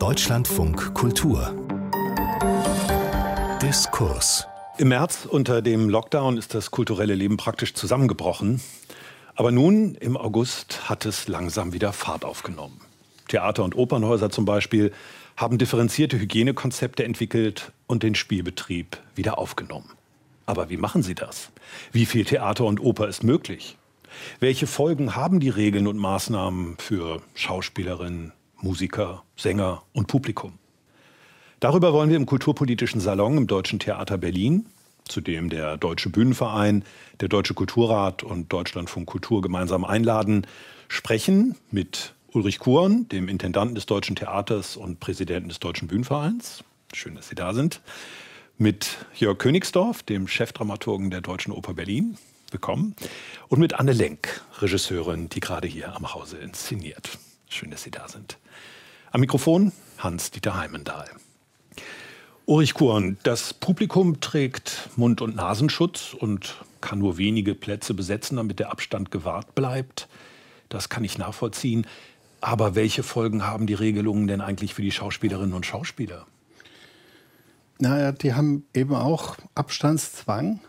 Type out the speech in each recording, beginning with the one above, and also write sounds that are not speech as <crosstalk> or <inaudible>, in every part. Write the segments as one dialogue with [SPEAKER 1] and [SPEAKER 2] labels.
[SPEAKER 1] Deutschlandfunk Kultur Diskurs
[SPEAKER 2] Im März unter dem Lockdown ist das kulturelle Leben praktisch zusammengebrochen. Aber nun, im August, hat es langsam wieder Fahrt aufgenommen. Theater- und Opernhäuser zum Beispiel haben differenzierte Hygienekonzepte entwickelt und den Spielbetrieb wieder aufgenommen. Aber wie machen sie das? Wie viel Theater und Oper ist möglich? Welche Folgen haben die Regeln und Maßnahmen für Schauspielerinnen, Musiker, Sänger und Publikum? Darüber wollen wir im Kulturpolitischen Salon im Deutschen Theater Berlin, zu dem der Deutsche Bühnenverein, der Deutsche Kulturrat und Deutschlandfunk Kultur gemeinsam einladen, sprechen mit Ulrich Kuhn, dem Intendanten des Deutschen Theaters und Präsidenten des Deutschen Bühnenvereins. Schön, dass Sie da sind. Mit Jörg Königsdorf, dem Chefdramaturgen der Deutschen Oper Berlin. Willkommen. Und mit Anne Lenk, Regisseurin, die gerade hier am Hause inszeniert. Schön, dass Sie da sind. Am Mikrofon Hans-Dieter Heimendahl. Ulrich Kuhn, das Publikum trägt Mund- und Nasenschutz und kann nur wenige Plätze besetzen, damit der Abstand gewahrt bleibt. Das kann ich nachvollziehen. Aber welche Folgen haben die Regelungen denn eigentlich für die Schauspielerinnen und Schauspieler?
[SPEAKER 3] Naja, die haben eben auch Abstandszwang.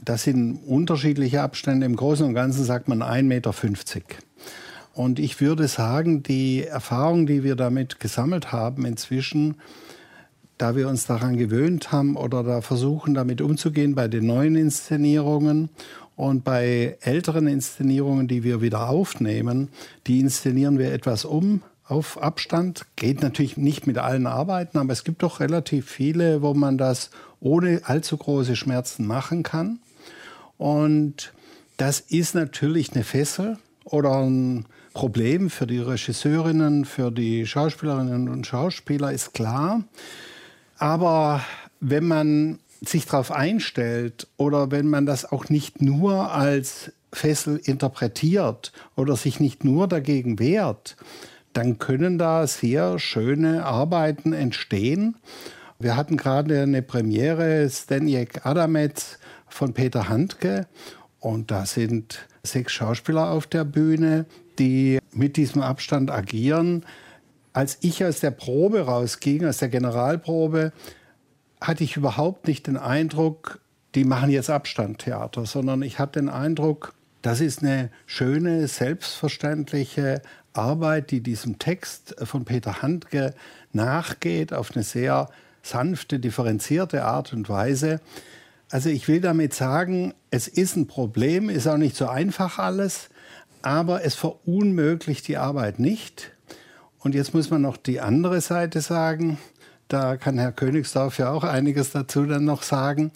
[SPEAKER 3] Das sind unterschiedliche Abstände. Im Großen und Ganzen sagt man 1,50 Meter. Und ich würde sagen, die Erfahrung, die wir damit gesammelt haben inzwischen, da wir uns daran gewöhnt haben oder da versuchen, damit umzugehen bei den neuen Inszenierungen und bei älteren Inszenierungen, die wir wieder aufnehmen, die inszenieren wir etwas um auf Abstand. Geht natürlich nicht mit allen Arbeiten, aber es gibt doch relativ viele, wo man das ohne allzu große Schmerzen machen kann. Und das ist natürlich eine Fessel oder ein Problem für die Regisseurinnen, für die Schauspielerinnen und Schauspieler, ist klar. Aber wenn man sich darauf einstellt oder wenn man das auch nicht nur als Fessel interpretiert oder sich nicht nur dagegen wehrt, dann können da sehr schöne Arbeiten entstehen. Wir hatten gerade eine Premiere, Stenjek Adamets von Peter Handke. Und da sind sechs Schauspieler auf der Bühne, die mit diesem Abstand agieren. Als ich aus der Probe rausging, aus der Generalprobe, hatte ich überhaupt nicht den Eindruck, die machen jetzt Abstandtheater, sondern ich hatte den Eindruck, das ist eine schöne, selbstverständliche Arbeit, die diesem Text von Peter Handke nachgeht, auf eine sehr sanfte, differenzierte Art und Weise. Also ich will damit sagen, es ist ein Problem, ist auch nicht so einfach alles, aber es verunmöglicht die Arbeit nicht. Und jetzt muss man noch die andere Seite sagen. Da kann Herr Königsdorf ja auch einiges dazu dann noch sagen.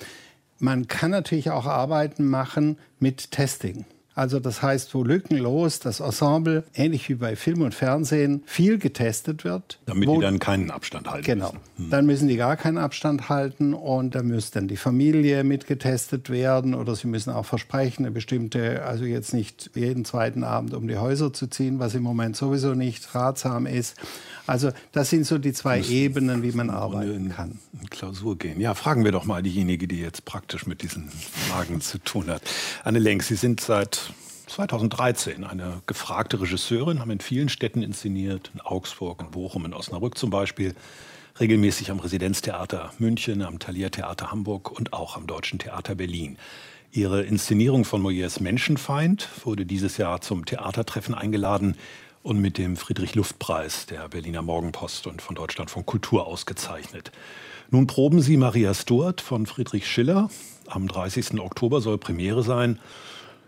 [SPEAKER 3] Man kann natürlich auch Arbeiten machen mit Testing. Also das heißt, wo lückenlos das Ensemble, ähnlich wie bei Film und Fernsehen, viel getestet wird.
[SPEAKER 2] Damit
[SPEAKER 3] wo,
[SPEAKER 2] die dann keinen Abstand halten.
[SPEAKER 3] Genau. Hm. Dann müssen die gar keinen Abstand halten und da muss dann die Familie mitgetestet werden oder sie müssen auch versprechen, eine bestimmte, also jetzt nicht jeden zweiten Abend um die Häuser zu ziehen, was im Moment sowieso nicht ratsam ist. Also das sind so die zwei Ebenen, wie man arbeiten kann.
[SPEAKER 2] In Klausur gehen. Ja, fragen wir doch mal diejenige, die jetzt praktisch mit diesen Fragen <laughs> zu tun hat. Anne Lenk, Sie sind seit 2013 eine gefragte Regisseurin, haben in vielen Städten inszeniert, in Augsburg, in Bochum, in Osnabrück zum Beispiel, regelmäßig am Residenztheater München, am Thalia Theater Hamburg und auch am Deutschen Theater Berlin. Ihre Inszenierung von Molières Menschenfeind wurde dieses Jahr zum Theatertreffen eingeladen und mit dem Friedrich-Luft-Preis der Berliner Morgenpost und von Deutschland von Kultur ausgezeichnet. Nun proben Sie Maria Stuart von Friedrich Schiller. Am 30. Oktober soll Premiere sein.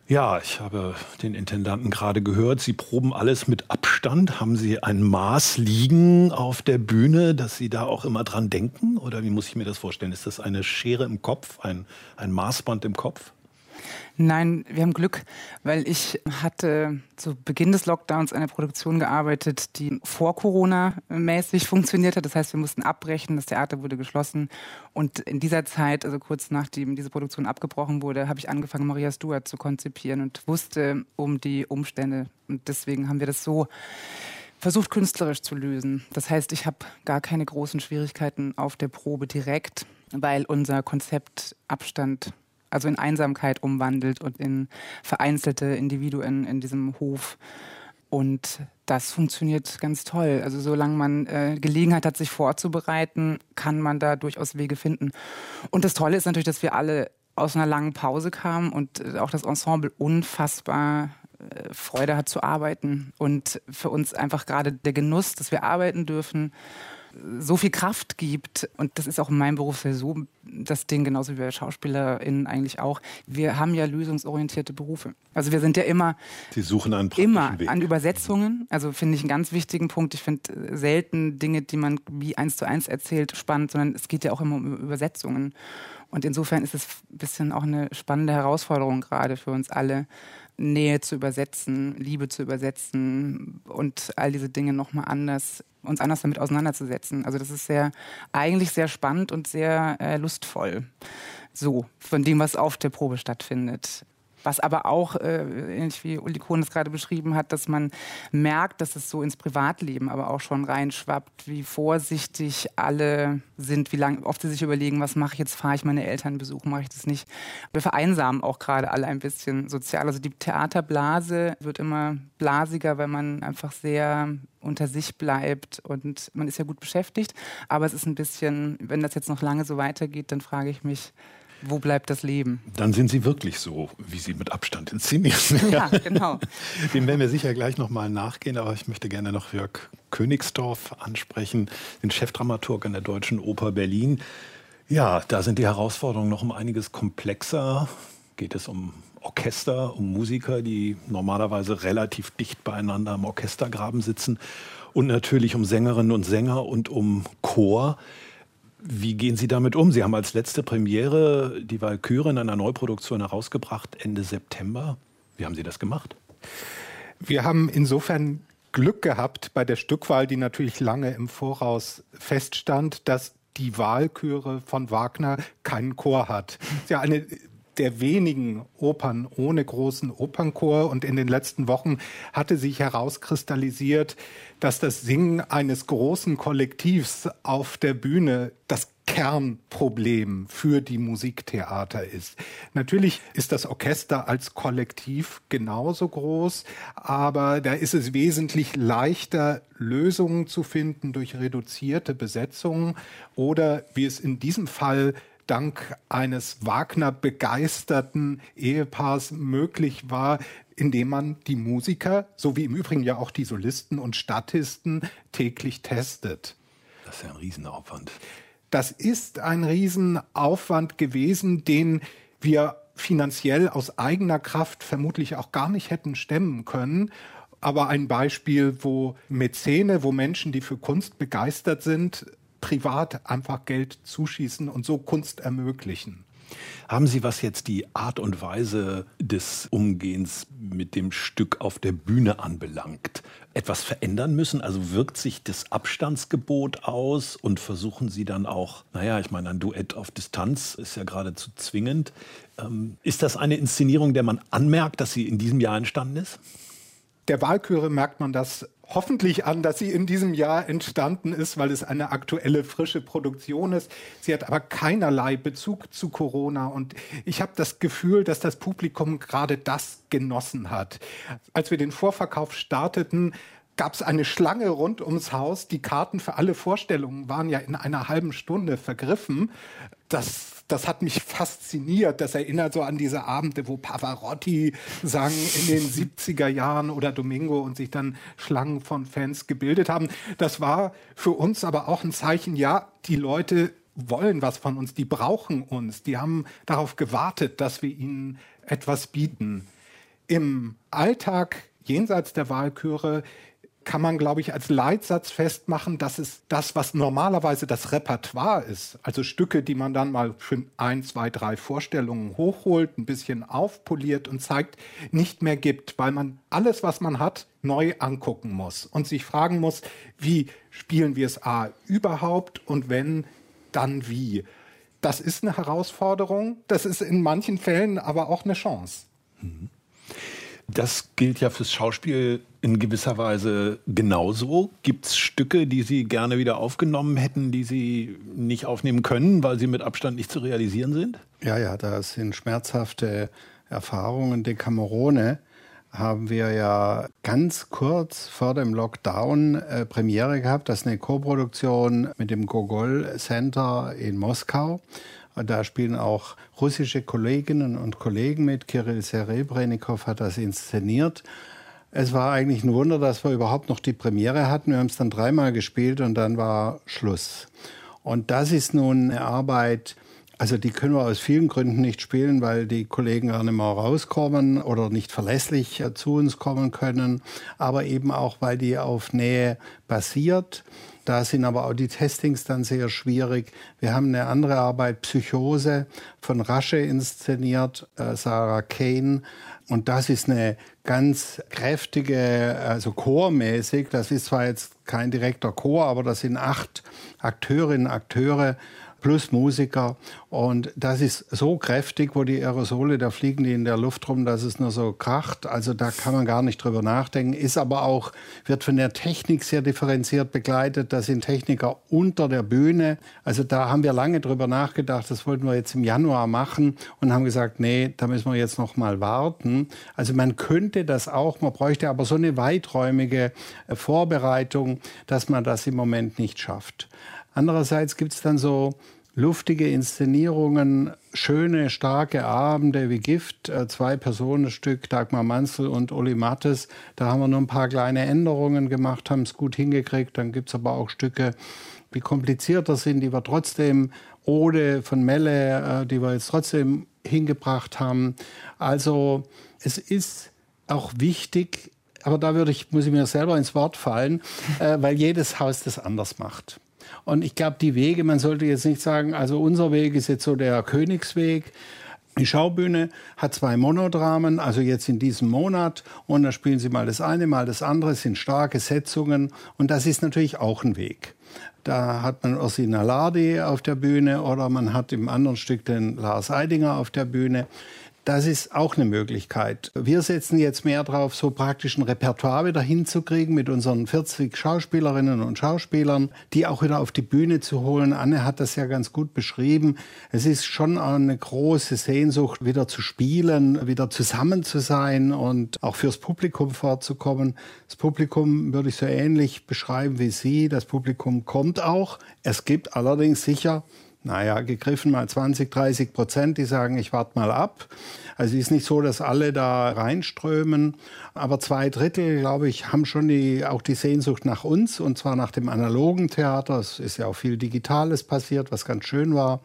[SPEAKER 2] Ja, ich habe den Intendanten gerade gehört. Sie proben alles mit Abstand. Haben Sie ein Maß liegen auf der Bühne, dass Sie da auch immer dran denken? Oder wie muss ich mir das vorstellen? Ist das eine Schere im Kopf, ein, ein Maßband im Kopf?
[SPEAKER 4] Nein, wir haben Glück, weil ich hatte zu Beginn des Lockdowns eine Produktion gearbeitet, die vor Corona mäßig funktioniert hat. Das heißt, wir mussten abbrechen, das Theater wurde geschlossen. Und in dieser Zeit, also kurz nachdem diese Produktion abgebrochen wurde, habe ich angefangen, Maria Stuart zu konzipieren und wusste um die Umstände. Und deswegen haben wir das so versucht, künstlerisch zu lösen. Das heißt, ich habe gar keine großen Schwierigkeiten auf der Probe direkt, weil unser Konzept Abstand also in Einsamkeit umwandelt und in vereinzelte Individuen in diesem Hof. Und das funktioniert ganz toll. Also solange man äh, Gelegenheit hat, sich vorzubereiten, kann man da durchaus Wege finden. Und das Tolle ist natürlich, dass wir alle aus einer langen Pause kamen und äh, auch das Ensemble unfassbar äh, Freude hat zu arbeiten. Und für uns einfach gerade der Genuss, dass wir arbeiten dürfen so viel Kraft gibt, und das ist auch in meinem Beruf so das Ding, genauso wie bei SchauspielerInnen eigentlich auch, wir haben ja lösungsorientierte Berufe. Also wir sind ja immer,
[SPEAKER 2] Sie suchen einen
[SPEAKER 4] immer
[SPEAKER 2] Weg.
[SPEAKER 4] an Übersetzungen. Also finde ich einen ganz wichtigen Punkt. Ich finde selten Dinge, die man wie eins zu eins erzählt, spannend, sondern es geht ja auch immer um Übersetzungen. Und insofern ist es ein bisschen auch eine spannende Herausforderung gerade für uns alle, Nähe zu übersetzen, Liebe zu übersetzen und all diese Dinge nochmal anders, uns anders damit auseinanderzusetzen. Also das ist sehr, eigentlich sehr spannend und sehr äh, lustvoll. So, von dem, was auf der Probe stattfindet. Was aber auch, äh, ähnlich wie Uli Kohn es gerade beschrieben hat, dass man merkt, dass es so ins Privatleben aber auch schon reinschwappt, wie vorsichtig alle sind, wie lange oft sie sich überlegen, was mache ich jetzt, fahre ich meine Eltern besuchen, mache ich das nicht. Wir vereinsamen auch gerade alle ein bisschen sozial. Also die Theaterblase wird immer blasiger, weil man einfach sehr unter sich bleibt und man ist ja gut beschäftigt. Aber es ist ein bisschen, wenn das jetzt noch lange so weitergeht, dann frage ich mich, wo bleibt das Leben?
[SPEAKER 2] Dann sind Sie wirklich so, wie Sie mit Abstand inszenieren.
[SPEAKER 4] Ja, genau. <laughs>
[SPEAKER 2] Dem werden wir sicher gleich nochmal nachgehen, aber ich möchte gerne noch Jörg Königsdorf ansprechen, den Chefdramaturg an der Deutschen Oper Berlin. Ja, da sind die Herausforderungen noch um einiges komplexer. Geht es um Orchester, um Musiker, die normalerweise relativ dicht beieinander am Orchestergraben sitzen und natürlich um Sängerinnen und Sänger und um Chor. Wie gehen Sie damit um? Sie haben als letzte Premiere die Walküre in einer Neuproduktion herausgebracht Ende September. Wie haben Sie das gemacht?
[SPEAKER 5] Wir haben insofern Glück gehabt bei der Stückwahl, die natürlich lange im Voraus feststand, dass die Wahlchöre von Wagner keinen Chor hat. Das ist ja eine der wenigen Opern ohne großen Opernchor. Und in den letzten Wochen hatte sich herauskristallisiert, dass das Singen eines großen Kollektivs auf der Bühne das Kernproblem für die Musiktheater ist. Natürlich ist das Orchester als Kollektiv genauso groß, aber da ist es wesentlich leichter, Lösungen zu finden durch reduzierte Besetzungen oder, wie es in diesem Fall dank eines Wagner begeisterten Ehepaars möglich war, indem man die Musiker, so wie im Übrigen ja auch die Solisten und Statisten, täglich testet.
[SPEAKER 2] Das ist ja ein Riesenaufwand.
[SPEAKER 5] Das ist ein Riesenaufwand gewesen, den wir finanziell aus eigener Kraft vermutlich auch gar nicht hätten stemmen können. Aber ein Beispiel, wo Mäzene, wo Menschen, die für Kunst begeistert sind, privat einfach Geld zuschießen und so Kunst ermöglichen.
[SPEAKER 2] Haben Sie, was jetzt die Art und Weise des Umgehens mit dem Stück auf der Bühne anbelangt, etwas verändern müssen? Also wirkt sich das Abstandsgebot aus und versuchen Sie dann auch, naja, ich meine, ein Duett auf Distanz ist ja geradezu zwingend. Ähm, ist das eine Inszenierung, der man anmerkt, dass sie in diesem Jahr entstanden ist?
[SPEAKER 5] Der Wahlchöre merkt man das hoffentlich an, dass sie in diesem Jahr entstanden ist, weil es eine aktuelle, frische Produktion ist. Sie hat aber keinerlei Bezug zu Corona und ich habe das Gefühl, dass das Publikum gerade das genossen hat. Als wir den Vorverkauf starteten, gab es eine Schlange rund ums Haus. Die Karten für alle Vorstellungen waren ja in einer halben Stunde vergriffen. Das das hat mich fasziniert. Das erinnert so an diese Abende, wo Pavarotti sang in den <laughs> 70er Jahren oder Domingo und sich dann Schlangen von Fans gebildet haben. Das war für uns aber auch ein Zeichen, ja, die Leute wollen was von uns, die brauchen uns, die haben darauf gewartet, dass wir ihnen etwas bieten. Im Alltag jenseits der Wahlchöre kann man, glaube ich, als Leitsatz festmachen, dass es das, was normalerweise das Repertoire ist, also Stücke, die man dann mal für ein, zwei, drei Vorstellungen hochholt, ein bisschen aufpoliert und zeigt, nicht mehr gibt, weil man alles, was man hat, neu angucken muss und sich fragen muss, wie spielen wir es A überhaupt und wenn, dann wie. Das ist eine Herausforderung, das ist in manchen Fällen aber auch eine Chance. Mhm.
[SPEAKER 2] Das gilt ja fürs Schauspiel in gewisser Weise genauso. Gibt es Stücke, die Sie gerne wieder aufgenommen hätten, die Sie nicht aufnehmen können, weil sie mit Abstand nicht zu realisieren sind?
[SPEAKER 3] Ja, ja, da sind schmerzhafte Erfahrungen. Decamerone haben wir ja ganz kurz vor dem Lockdown äh, Premiere gehabt. Das ist eine Koproduktion mit dem Gogol Center in Moskau. Da spielen auch russische Kolleginnen und Kollegen mit. Kirill Serebrennikov hat das inszeniert. Es war eigentlich ein Wunder, dass wir überhaupt noch die Premiere hatten. Wir haben es dann dreimal gespielt und dann war Schluss. Und das ist nun eine Arbeit, also die können wir aus vielen Gründen nicht spielen, weil die Kollegen gar nicht mehr rauskommen oder nicht verlässlich zu uns kommen können, aber eben auch, weil die auf Nähe basiert. Da sind aber auch die Testings dann sehr schwierig. Wir haben eine andere Arbeit, Psychose, von Rasche inszeniert, äh, Sarah Kane. Und das ist eine ganz kräftige, also chormäßig. Das ist zwar jetzt kein direkter Chor, aber das sind acht Akteurinnen, Akteure, plus Musiker. Und das ist so kräftig, wo die Aerosole, da fliegen die in der Luft rum, dass es nur so kracht. Also da kann man gar nicht drüber nachdenken. Ist aber auch, wird von der Technik sehr differenziert begleitet. Da sind Techniker unter der Bühne. Also da haben wir lange drüber nachgedacht. Das wollten wir jetzt im Januar machen und haben gesagt, nee, da müssen wir jetzt noch mal warten. Also man könnte das auch, man bräuchte aber so eine weiträumige Vorbereitung, dass man das im Moment nicht schafft. Andererseits gibt es dann so luftige Inszenierungen, schöne, starke Abende wie Gift, äh, zwei Personenstück, Dagmar Manzel und Uli Mattes. Da haben wir nur ein paar kleine Änderungen gemacht, haben es gut hingekriegt. Dann gibt es aber auch Stücke, die komplizierter sind, die wir trotzdem Ode von Melle, äh, die wir jetzt trotzdem hingebracht haben. Also es ist auch wichtig, aber da würde ich, muss ich mir selber ins Wort fallen, äh, weil jedes Haus das anders macht. Und ich glaube, die Wege, man sollte jetzt nicht sagen, also unser Weg ist jetzt so der Königsweg. Die Schaubühne hat zwei Monodramen, also jetzt in diesem Monat. Und da spielen sie mal das eine, mal das andere. Sind starke Setzungen. Und das ist natürlich auch ein Weg. Da hat man Ursina Lardi auf der Bühne oder man hat im anderen Stück den Lars Eidinger auf der Bühne. Das ist auch eine Möglichkeit. Wir setzen jetzt mehr darauf, so praktisch ein Repertoire wieder hinzukriegen mit unseren 40 Schauspielerinnen und Schauspielern, die auch wieder auf die Bühne zu holen. Anne hat das ja ganz gut beschrieben. Es ist schon eine große Sehnsucht, wieder zu spielen, wieder zusammen zu sein und auch fürs Publikum vorzukommen. Das Publikum würde ich so ähnlich beschreiben wie Sie. Das Publikum kommt auch. Es gibt allerdings sicher naja, gegriffen mal 20, 30 Prozent, die sagen, ich warte mal ab. Also es ist nicht so, dass alle da reinströmen, aber zwei Drittel, glaube ich, haben schon die, auch die Sehnsucht nach uns und zwar nach dem analogen Theater. Es ist ja auch viel Digitales passiert, was ganz schön war.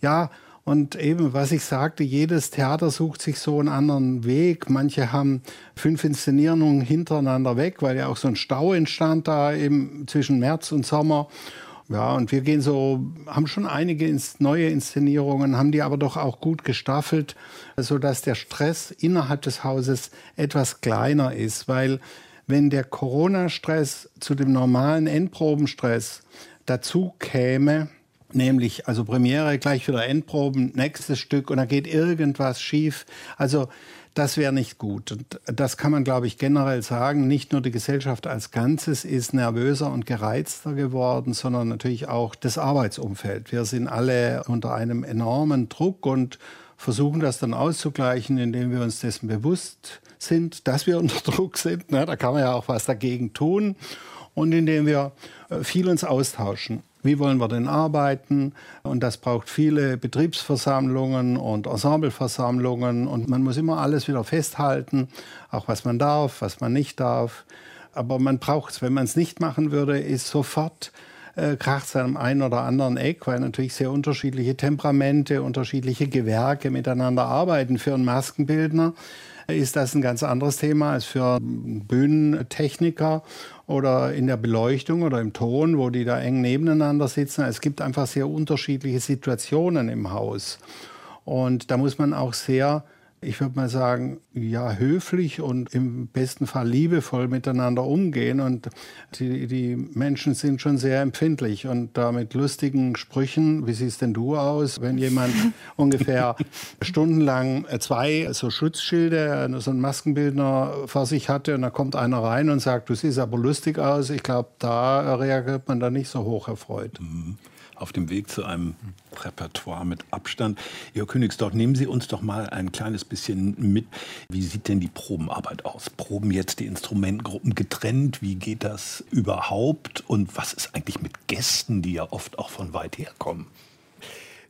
[SPEAKER 3] Ja, und eben, was ich sagte, jedes Theater sucht sich so einen anderen Weg. Manche haben fünf Inszenierungen hintereinander weg, weil ja auch so ein Stau entstand da eben zwischen März und Sommer. Ja, und wir gehen so, haben schon einige neue Inszenierungen, haben die aber doch auch gut gestaffelt, sodass der Stress innerhalb des Hauses etwas kleiner ist, weil wenn der Corona-Stress zu dem normalen Endprobenstress dazu käme, nämlich also Premiere gleich wieder Endproben, nächstes Stück und da geht irgendwas schief. Also das wäre nicht gut. Und das kann man, glaube ich, generell sagen. Nicht nur die Gesellschaft als Ganzes ist nervöser und gereizter geworden, sondern natürlich auch das Arbeitsumfeld. Wir sind alle unter einem enormen Druck und versuchen das dann auszugleichen, indem wir uns dessen bewusst sind, dass wir <laughs> unter Druck sind. Da kann man ja auch was dagegen tun. Und indem wir äh, viel uns austauschen wie wollen wir denn arbeiten? Und das braucht viele Betriebsversammlungen und Ensembleversammlungen. Und man muss immer alles wieder festhalten, auch was man darf, was man nicht darf. Aber man braucht es. Wenn man es nicht machen würde, ist sofort äh, kracht es einem einen oder anderen Eck, weil natürlich sehr unterschiedliche Temperamente, unterschiedliche Gewerke miteinander arbeiten. Für einen Maskenbildner ist das ein ganz anderes Thema als für Bühnentechniker oder in der Beleuchtung oder im Ton, wo die da eng nebeneinander sitzen. Es gibt einfach sehr unterschiedliche Situationen im Haus. Und da muss man auch sehr ich würde mal sagen, ja, höflich und im besten Fall liebevoll miteinander umgehen. Und die, die Menschen sind schon sehr empfindlich und da mit lustigen Sprüchen, wie siehst denn du aus, wenn jemand <laughs> ungefähr stundenlang zwei so Schutzschilde, so ein Maskenbildner vor sich hatte und da kommt einer rein und sagt, du siehst aber lustig aus. Ich glaube, da reagiert man da nicht so hoch erfreut. Mhm.
[SPEAKER 2] Auf dem Weg zu einem Repertoire mit Abstand. Jörg Königsdorf, nehmen Sie uns doch mal ein kleines bisschen mit. Wie sieht denn die Probenarbeit aus? Proben jetzt die Instrumentengruppen getrennt? Wie geht das überhaupt? Und was ist eigentlich mit Gästen, die ja oft auch von weit her kommen?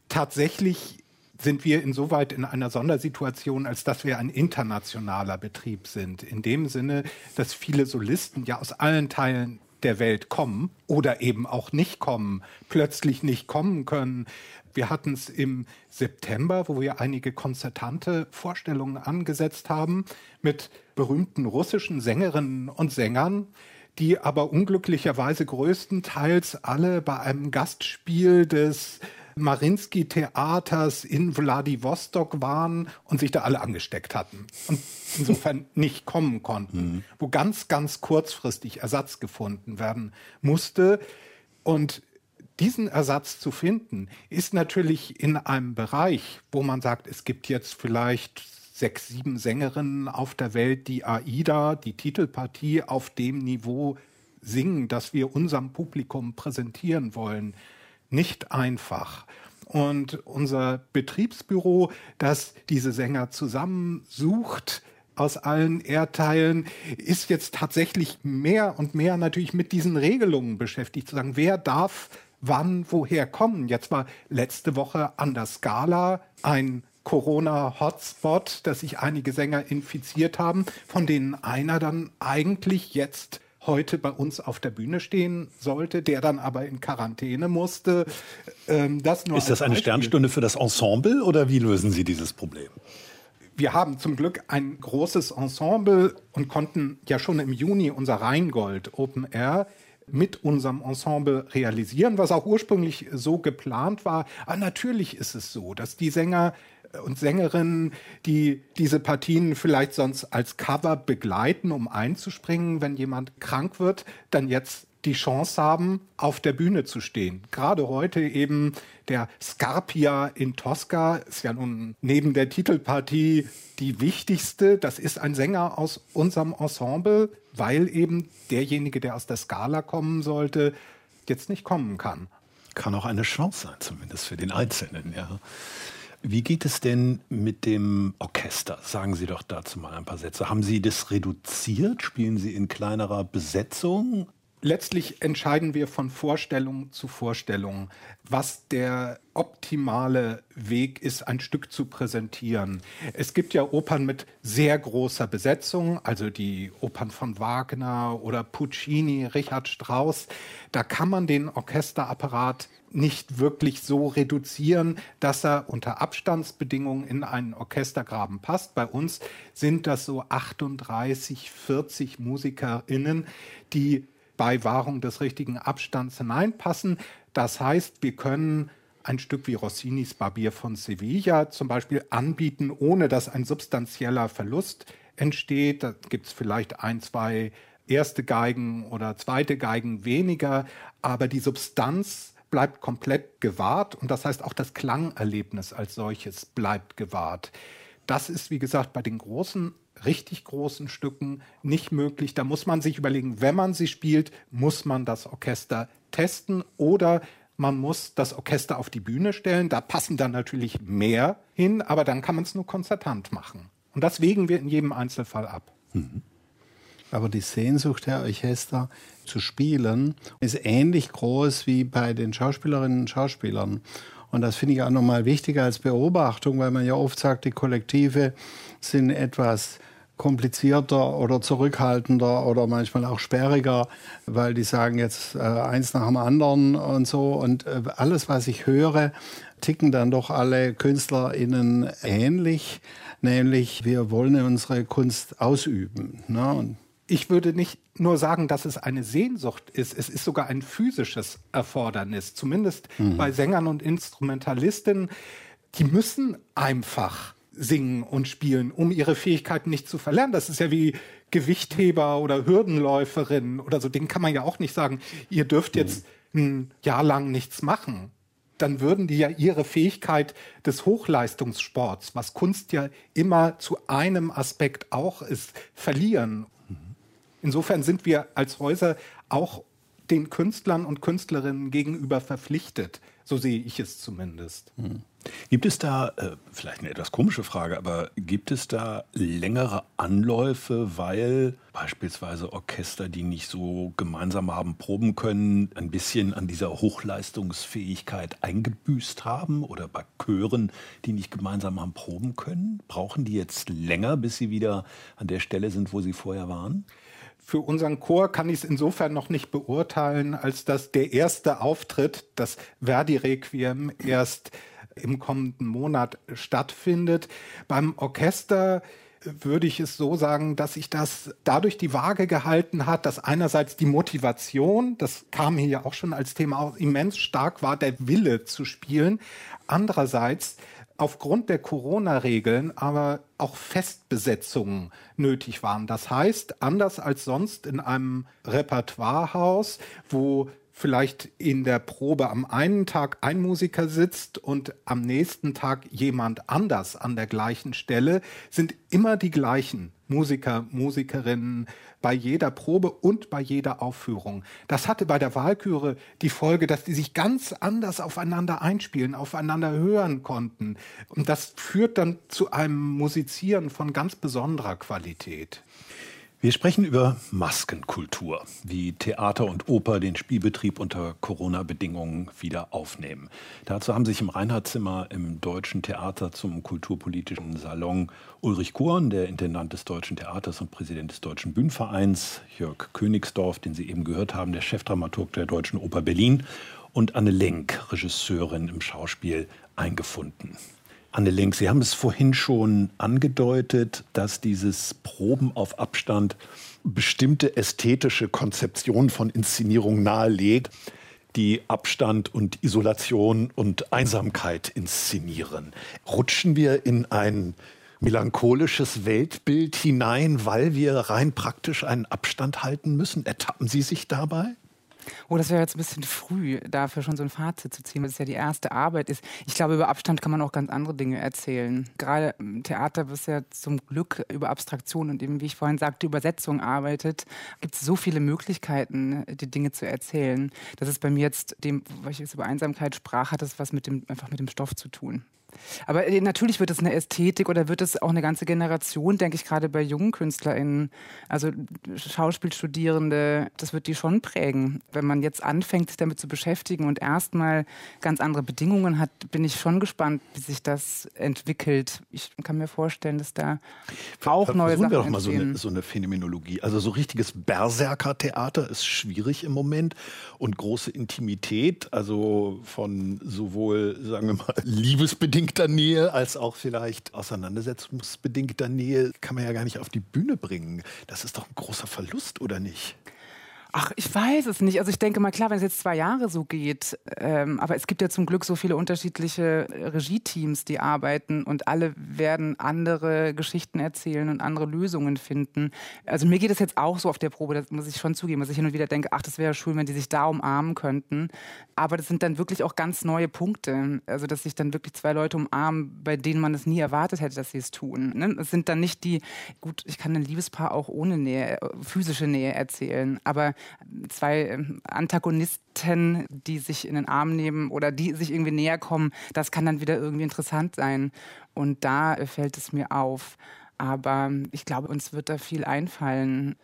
[SPEAKER 5] Tatsächlich sind wir insoweit in einer Sondersituation, als dass wir ein internationaler Betrieb sind. In dem Sinne, dass viele Solisten ja aus allen Teilen der Welt kommen oder eben auch nicht kommen, plötzlich nicht kommen können. Wir hatten es im September, wo wir einige konzertante Vorstellungen angesetzt haben mit berühmten russischen Sängerinnen und Sängern, die aber unglücklicherweise größtenteils alle bei einem Gastspiel des Marinsky-Theaters in Wladiwostok waren und sich da alle angesteckt hatten und insofern <laughs> nicht kommen konnten, mhm. wo ganz, ganz kurzfristig Ersatz gefunden werden musste. Und diesen Ersatz zu finden, ist natürlich in einem Bereich, wo man sagt, es gibt jetzt vielleicht sechs, sieben Sängerinnen auf der Welt, die AIDA, die Titelpartie auf dem Niveau singen, das wir unserem Publikum präsentieren wollen nicht einfach. Und unser Betriebsbüro, das diese Sänger zusammensucht, aus allen Erdteilen ist jetzt tatsächlich mehr und mehr natürlich mit diesen Regelungen beschäftigt, zu sagen, wer darf wann woher kommen. Jetzt war letzte Woche an der Skala ein Corona-Hotspot, dass sich einige Sänger infiziert haben, von denen einer dann eigentlich jetzt heute bei uns auf der Bühne stehen sollte, der dann aber in Quarantäne musste.
[SPEAKER 2] Ähm, das nur Ist das eine Beispiel. Sternstunde für das Ensemble oder wie lösen Sie dieses Problem?
[SPEAKER 5] Wir haben zum Glück ein großes Ensemble und konnten ja schon im Juni unser Rheingold Open Air mit unserem Ensemble realisieren, was auch ursprünglich so geplant war. Aber natürlich ist es so, dass die Sänger und Sängerinnen, die diese Partien vielleicht sonst als Cover begleiten, um einzuspringen, wenn jemand krank wird, dann jetzt die Chance haben, auf der Bühne zu stehen. Gerade heute eben der Scarpia in Tosca ist ja nun neben der Titelpartie die wichtigste. Das ist ein Sänger aus unserem Ensemble, weil eben derjenige, der aus der Skala kommen sollte, jetzt nicht kommen kann.
[SPEAKER 2] Kann auch eine Chance sein, zumindest für den Einzelnen, ja. Wie geht es denn mit dem Orchester? Sagen Sie doch dazu mal ein paar Sätze. Haben Sie das reduziert? Spielen Sie in kleinerer Besetzung?
[SPEAKER 5] Letztlich entscheiden wir von Vorstellung zu Vorstellung, was der optimale Weg ist, ein Stück zu präsentieren. Es gibt ja Opern mit sehr großer Besetzung, also die Opern von Wagner oder Puccini, Richard Strauss. Da kann man den Orchesterapparat nicht wirklich so reduzieren, dass er unter Abstandsbedingungen in einen Orchestergraben passt. Bei uns sind das so 38, 40 MusikerInnen, die bei Wahrung des richtigen Abstands hineinpassen. Das heißt, wir können ein Stück wie Rossinis Barbier von Sevilla zum Beispiel anbieten, ohne dass ein substanzieller Verlust entsteht. Da gibt es vielleicht ein, zwei erste Geigen oder zweite Geigen weniger, aber die Substanz bleibt komplett gewahrt und das heißt auch das Klangerlebnis als solches bleibt gewahrt. Das ist, wie gesagt, bei den großen richtig großen Stücken nicht möglich. Da muss man sich überlegen, wenn man sie spielt, muss man das Orchester testen oder man muss das Orchester auf die Bühne stellen. Da passen dann natürlich mehr hin, aber dann kann man es nur konzertant machen. Und das wägen wir in jedem Einzelfall ab. Mhm.
[SPEAKER 3] Aber die Sehnsucht der Orchester zu spielen ist ähnlich groß wie bei den Schauspielerinnen und Schauspielern. Und das finde ich auch nochmal wichtiger als Beobachtung, weil man ja oft sagt, die Kollektive sind etwas komplizierter oder zurückhaltender oder manchmal auch sperriger, weil die sagen jetzt äh, eins nach dem anderen und so. Und äh, alles, was ich höre, ticken dann doch alle KünstlerInnen ähnlich, nämlich wir wollen unsere Kunst ausüben. Ne? Und
[SPEAKER 5] ich würde nicht nur sagen, dass es eine Sehnsucht ist, es ist sogar ein physisches Erfordernis, zumindest mhm. bei Sängern und Instrumentalistinnen. Die müssen einfach singen und spielen, um ihre Fähigkeiten nicht zu verlernen. Das ist ja wie Gewichtheber oder Hürdenläuferin oder so. Den kann man ja auch nicht sagen, ihr dürft jetzt ein Jahr lang nichts machen. Dann würden die ja ihre Fähigkeit des Hochleistungssports, was Kunst ja immer zu einem Aspekt auch ist, verlieren. Insofern sind wir als Häuser auch den Künstlern und Künstlerinnen gegenüber verpflichtet. So sehe ich es zumindest.
[SPEAKER 2] Mhm. Gibt es da, äh, vielleicht eine etwas komische Frage, aber gibt es da längere Anläufe, weil beispielsweise Orchester, die nicht so gemeinsam haben proben können, ein bisschen an dieser Hochleistungsfähigkeit eingebüßt haben? Oder bei Chören, die nicht gemeinsam haben proben können? Brauchen die jetzt länger, bis sie wieder an der Stelle sind, wo sie vorher waren?
[SPEAKER 5] Für unseren Chor kann ich es insofern noch nicht beurteilen, als dass der erste Auftritt, das Verdi-Requiem, erst im kommenden Monat stattfindet. Beim Orchester würde ich es so sagen, dass sich das dadurch die Waage gehalten hat, dass einerseits die Motivation, das kam hier ja auch schon als Thema auch immens stark war, der Wille zu spielen. Andererseits aufgrund der Corona-Regeln aber auch Festbesetzungen nötig waren. Das heißt, anders als sonst in einem Repertoirehaus, wo vielleicht in der Probe am einen Tag ein Musiker sitzt und am nächsten Tag jemand anders an der gleichen Stelle, sind immer die gleichen Musiker, Musikerinnen bei jeder Probe und bei jeder Aufführung. Das hatte bei der Wahlküre die Folge, dass die sich ganz anders aufeinander einspielen, aufeinander hören konnten. Und das führt dann zu einem Musizieren von ganz besonderer Qualität.
[SPEAKER 2] Wir sprechen über Maskenkultur, wie Theater und Oper den Spielbetrieb unter Corona-Bedingungen wieder aufnehmen. Dazu haben sich im Reinhardzimmer im Deutschen Theater zum kulturpolitischen Salon Ulrich Korn, der Intendant des Deutschen Theaters und Präsident des Deutschen Bühnenvereins, Jörg Königsdorf, den Sie eben gehört haben, der Chefdramaturg der Deutschen Oper Berlin und Anne Lenk, Regisseurin im Schauspiel, eingefunden. Anne Lenk, Sie haben es vorhin schon angedeutet, dass dieses Proben auf Abstand bestimmte ästhetische Konzeptionen von Inszenierung nahelegt, die Abstand und Isolation und Einsamkeit inszenieren. Rutschen wir in ein melancholisches Weltbild hinein, weil wir rein praktisch einen Abstand halten müssen? Ertappen Sie sich dabei?
[SPEAKER 4] Oh, das wäre jetzt ein bisschen früh, dafür schon so ein Fazit zu ziehen, weil es ja die erste Arbeit ist. Ich glaube, über Abstand kann man auch ganz andere Dinge erzählen. Gerade im Theater, was ja zum Glück über Abstraktion und eben, wie ich vorhin sagte, Übersetzung arbeitet, gibt es so viele Möglichkeiten, die Dinge zu erzählen. Das ist bei mir jetzt dem, weil ich jetzt über Einsamkeit sprach, hat das was mit dem, einfach mit dem Stoff zu tun. Aber äh, natürlich wird es eine Ästhetik oder wird es auch eine ganze Generation, denke ich, gerade bei jungen KünstlerInnen, also Schauspielstudierende, das wird die schon prägen. Wenn man jetzt anfängt, sich damit zu beschäftigen und erstmal ganz andere Bedingungen hat, bin ich schon gespannt, wie sich das entwickelt. Ich kann mir vorstellen, dass da auch Ver neue Sachen wir doch
[SPEAKER 2] mal so eine, so eine Phänomenologie. Also so richtiges Berserker-Theater ist schwierig im Moment und große Intimität, also von sowohl, sagen wir mal, Liebesbedingungen bedingter Nähe als auch vielleicht auseinandersetzungsbedingter Nähe kann man ja gar nicht auf die Bühne bringen. Das ist doch ein großer Verlust, oder nicht?
[SPEAKER 4] Ach, ich weiß es nicht. Also ich denke mal, klar, wenn es jetzt zwei Jahre so geht, ähm, aber es gibt ja zum Glück so viele unterschiedliche Regie-Teams, die arbeiten und alle werden andere Geschichten erzählen und andere Lösungen finden. Also mir geht es jetzt auch so auf der Probe, das muss ich schon zugeben, dass ich hin und wieder denke, ach, das wäre schön, wenn die sich da umarmen könnten. Aber das sind dann wirklich auch ganz neue Punkte. Also dass sich dann wirklich zwei Leute umarmen, bei denen man es nie erwartet hätte, dass sie es tun. Ne? Es sind dann nicht die, gut, ich kann ein Liebespaar auch ohne Nähe, physische Nähe erzählen, aber zwei ähm, Antagonisten, die sich in den Arm nehmen oder die sich irgendwie näher kommen, das kann dann wieder irgendwie interessant sein. Und da fällt es mir auf. Aber ich glaube, uns wird da viel einfallen.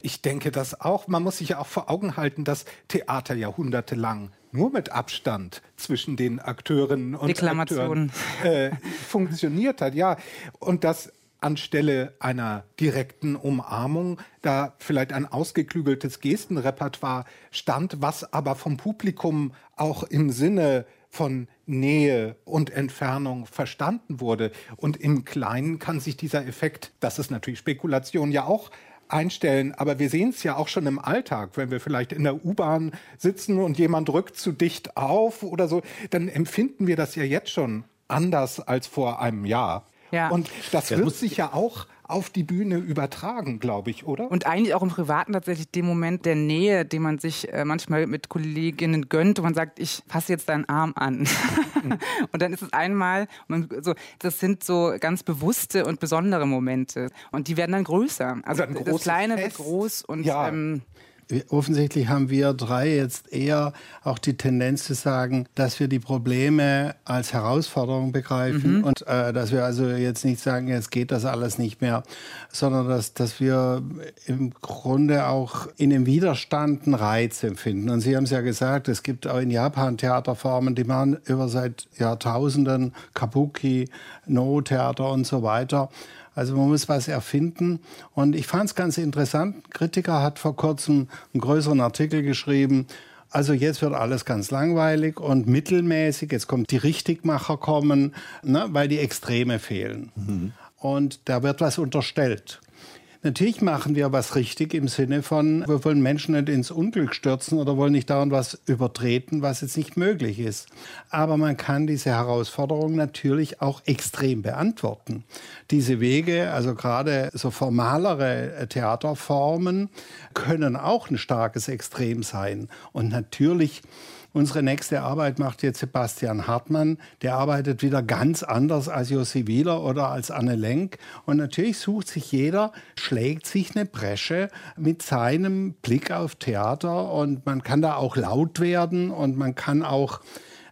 [SPEAKER 5] Ich denke das auch. Man muss sich ja auch vor Augen halten, dass Theater jahrhundertelang nur mit Abstand zwischen den Akteurinnen und Akteuren äh, funktioniert hat. Ja, und dass anstelle einer direkten Umarmung da vielleicht ein ausgeklügeltes Gestenrepertoire stand, was aber vom Publikum auch im Sinne von Nähe und Entfernung verstanden wurde. Und im Kleinen kann sich dieser Effekt, das ist natürlich Spekulation, ja auch einstellen. Aber wir sehen es ja auch schon im Alltag, wenn wir vielleicht in der U-Bahn sitzen und jemand drückt zu dicht auf oder so, dann empfinden wir das ja jetzt schon anders als vor einem Jahr. Ja. Und das wird sich ja auch auf die Bühne übertragen, glaube ich, oder?
[SPEAKER 4] Und eigentlich auch im Privaten tatsächlich den Moment der Nähe, den man sich äh, manchmal mit Kolleginnen gönnt und man sagt, ich fasse jetzt deinen Arm an. <laughs> und dann ist es einmal, man, so, das sind so ganz bewusste und besondere Momente. Und die werden dann größer. Also das Kleine Fest. wird groß und ja. ähm,
[SPEAKER 3] offensichtlich haben wir drei jetzt eher auch die Tendenz zu sagen, dass wir die Probleme als Herausforderung begreifen mhm. und äh, dass wir also jetzt nicht sagen, jetzt geht das alles nicht mehr, sondern dass, dass wir im Grunde auch in dem Widerstand einen Reiz empfinden. Und Sie haben es ja gesagt, es gibt auch in Japan Theaterformen, die machen über seit Jahrtausenden Kabuki, No-Theater und so weiter. Also man muss was erfinden. Und ich fand es ganz interessant. Ein Kritiker hat vor kurzem einen größeren Artikel geschrieben. Also jetzt wird alles ganz langweilig und mittelmäßig. Jetzt kommt die Richtigmacher kommen, ne, weil die Extreme fehlen. Mhm. Und da wird was unterstellt. Natürlich machen wir was richtig im Sinne von, wir wollen Menschen nicht ins Unglück stürzen oder wollen nicht dauernd was übertreten, was jetzt nicht möglich ist. Aber man kann diese Herausforderung natürlich auch extrem beantworten. Diese Wege, also gerade so formalere Theaterformen, können auch ein starkes Extrem sein. Und natürlich Unsere nächste Arbeit macht jetzt Sebastian Hartmann. Der arbeitet wieder ganz anders als Josi Wieler oder als Anne Lenk. Und natürlich sucht sich jeder, schlägt sich eine Bresche mit seinem Blick auf Theater. Und man kann da auch laut werden und man kann auch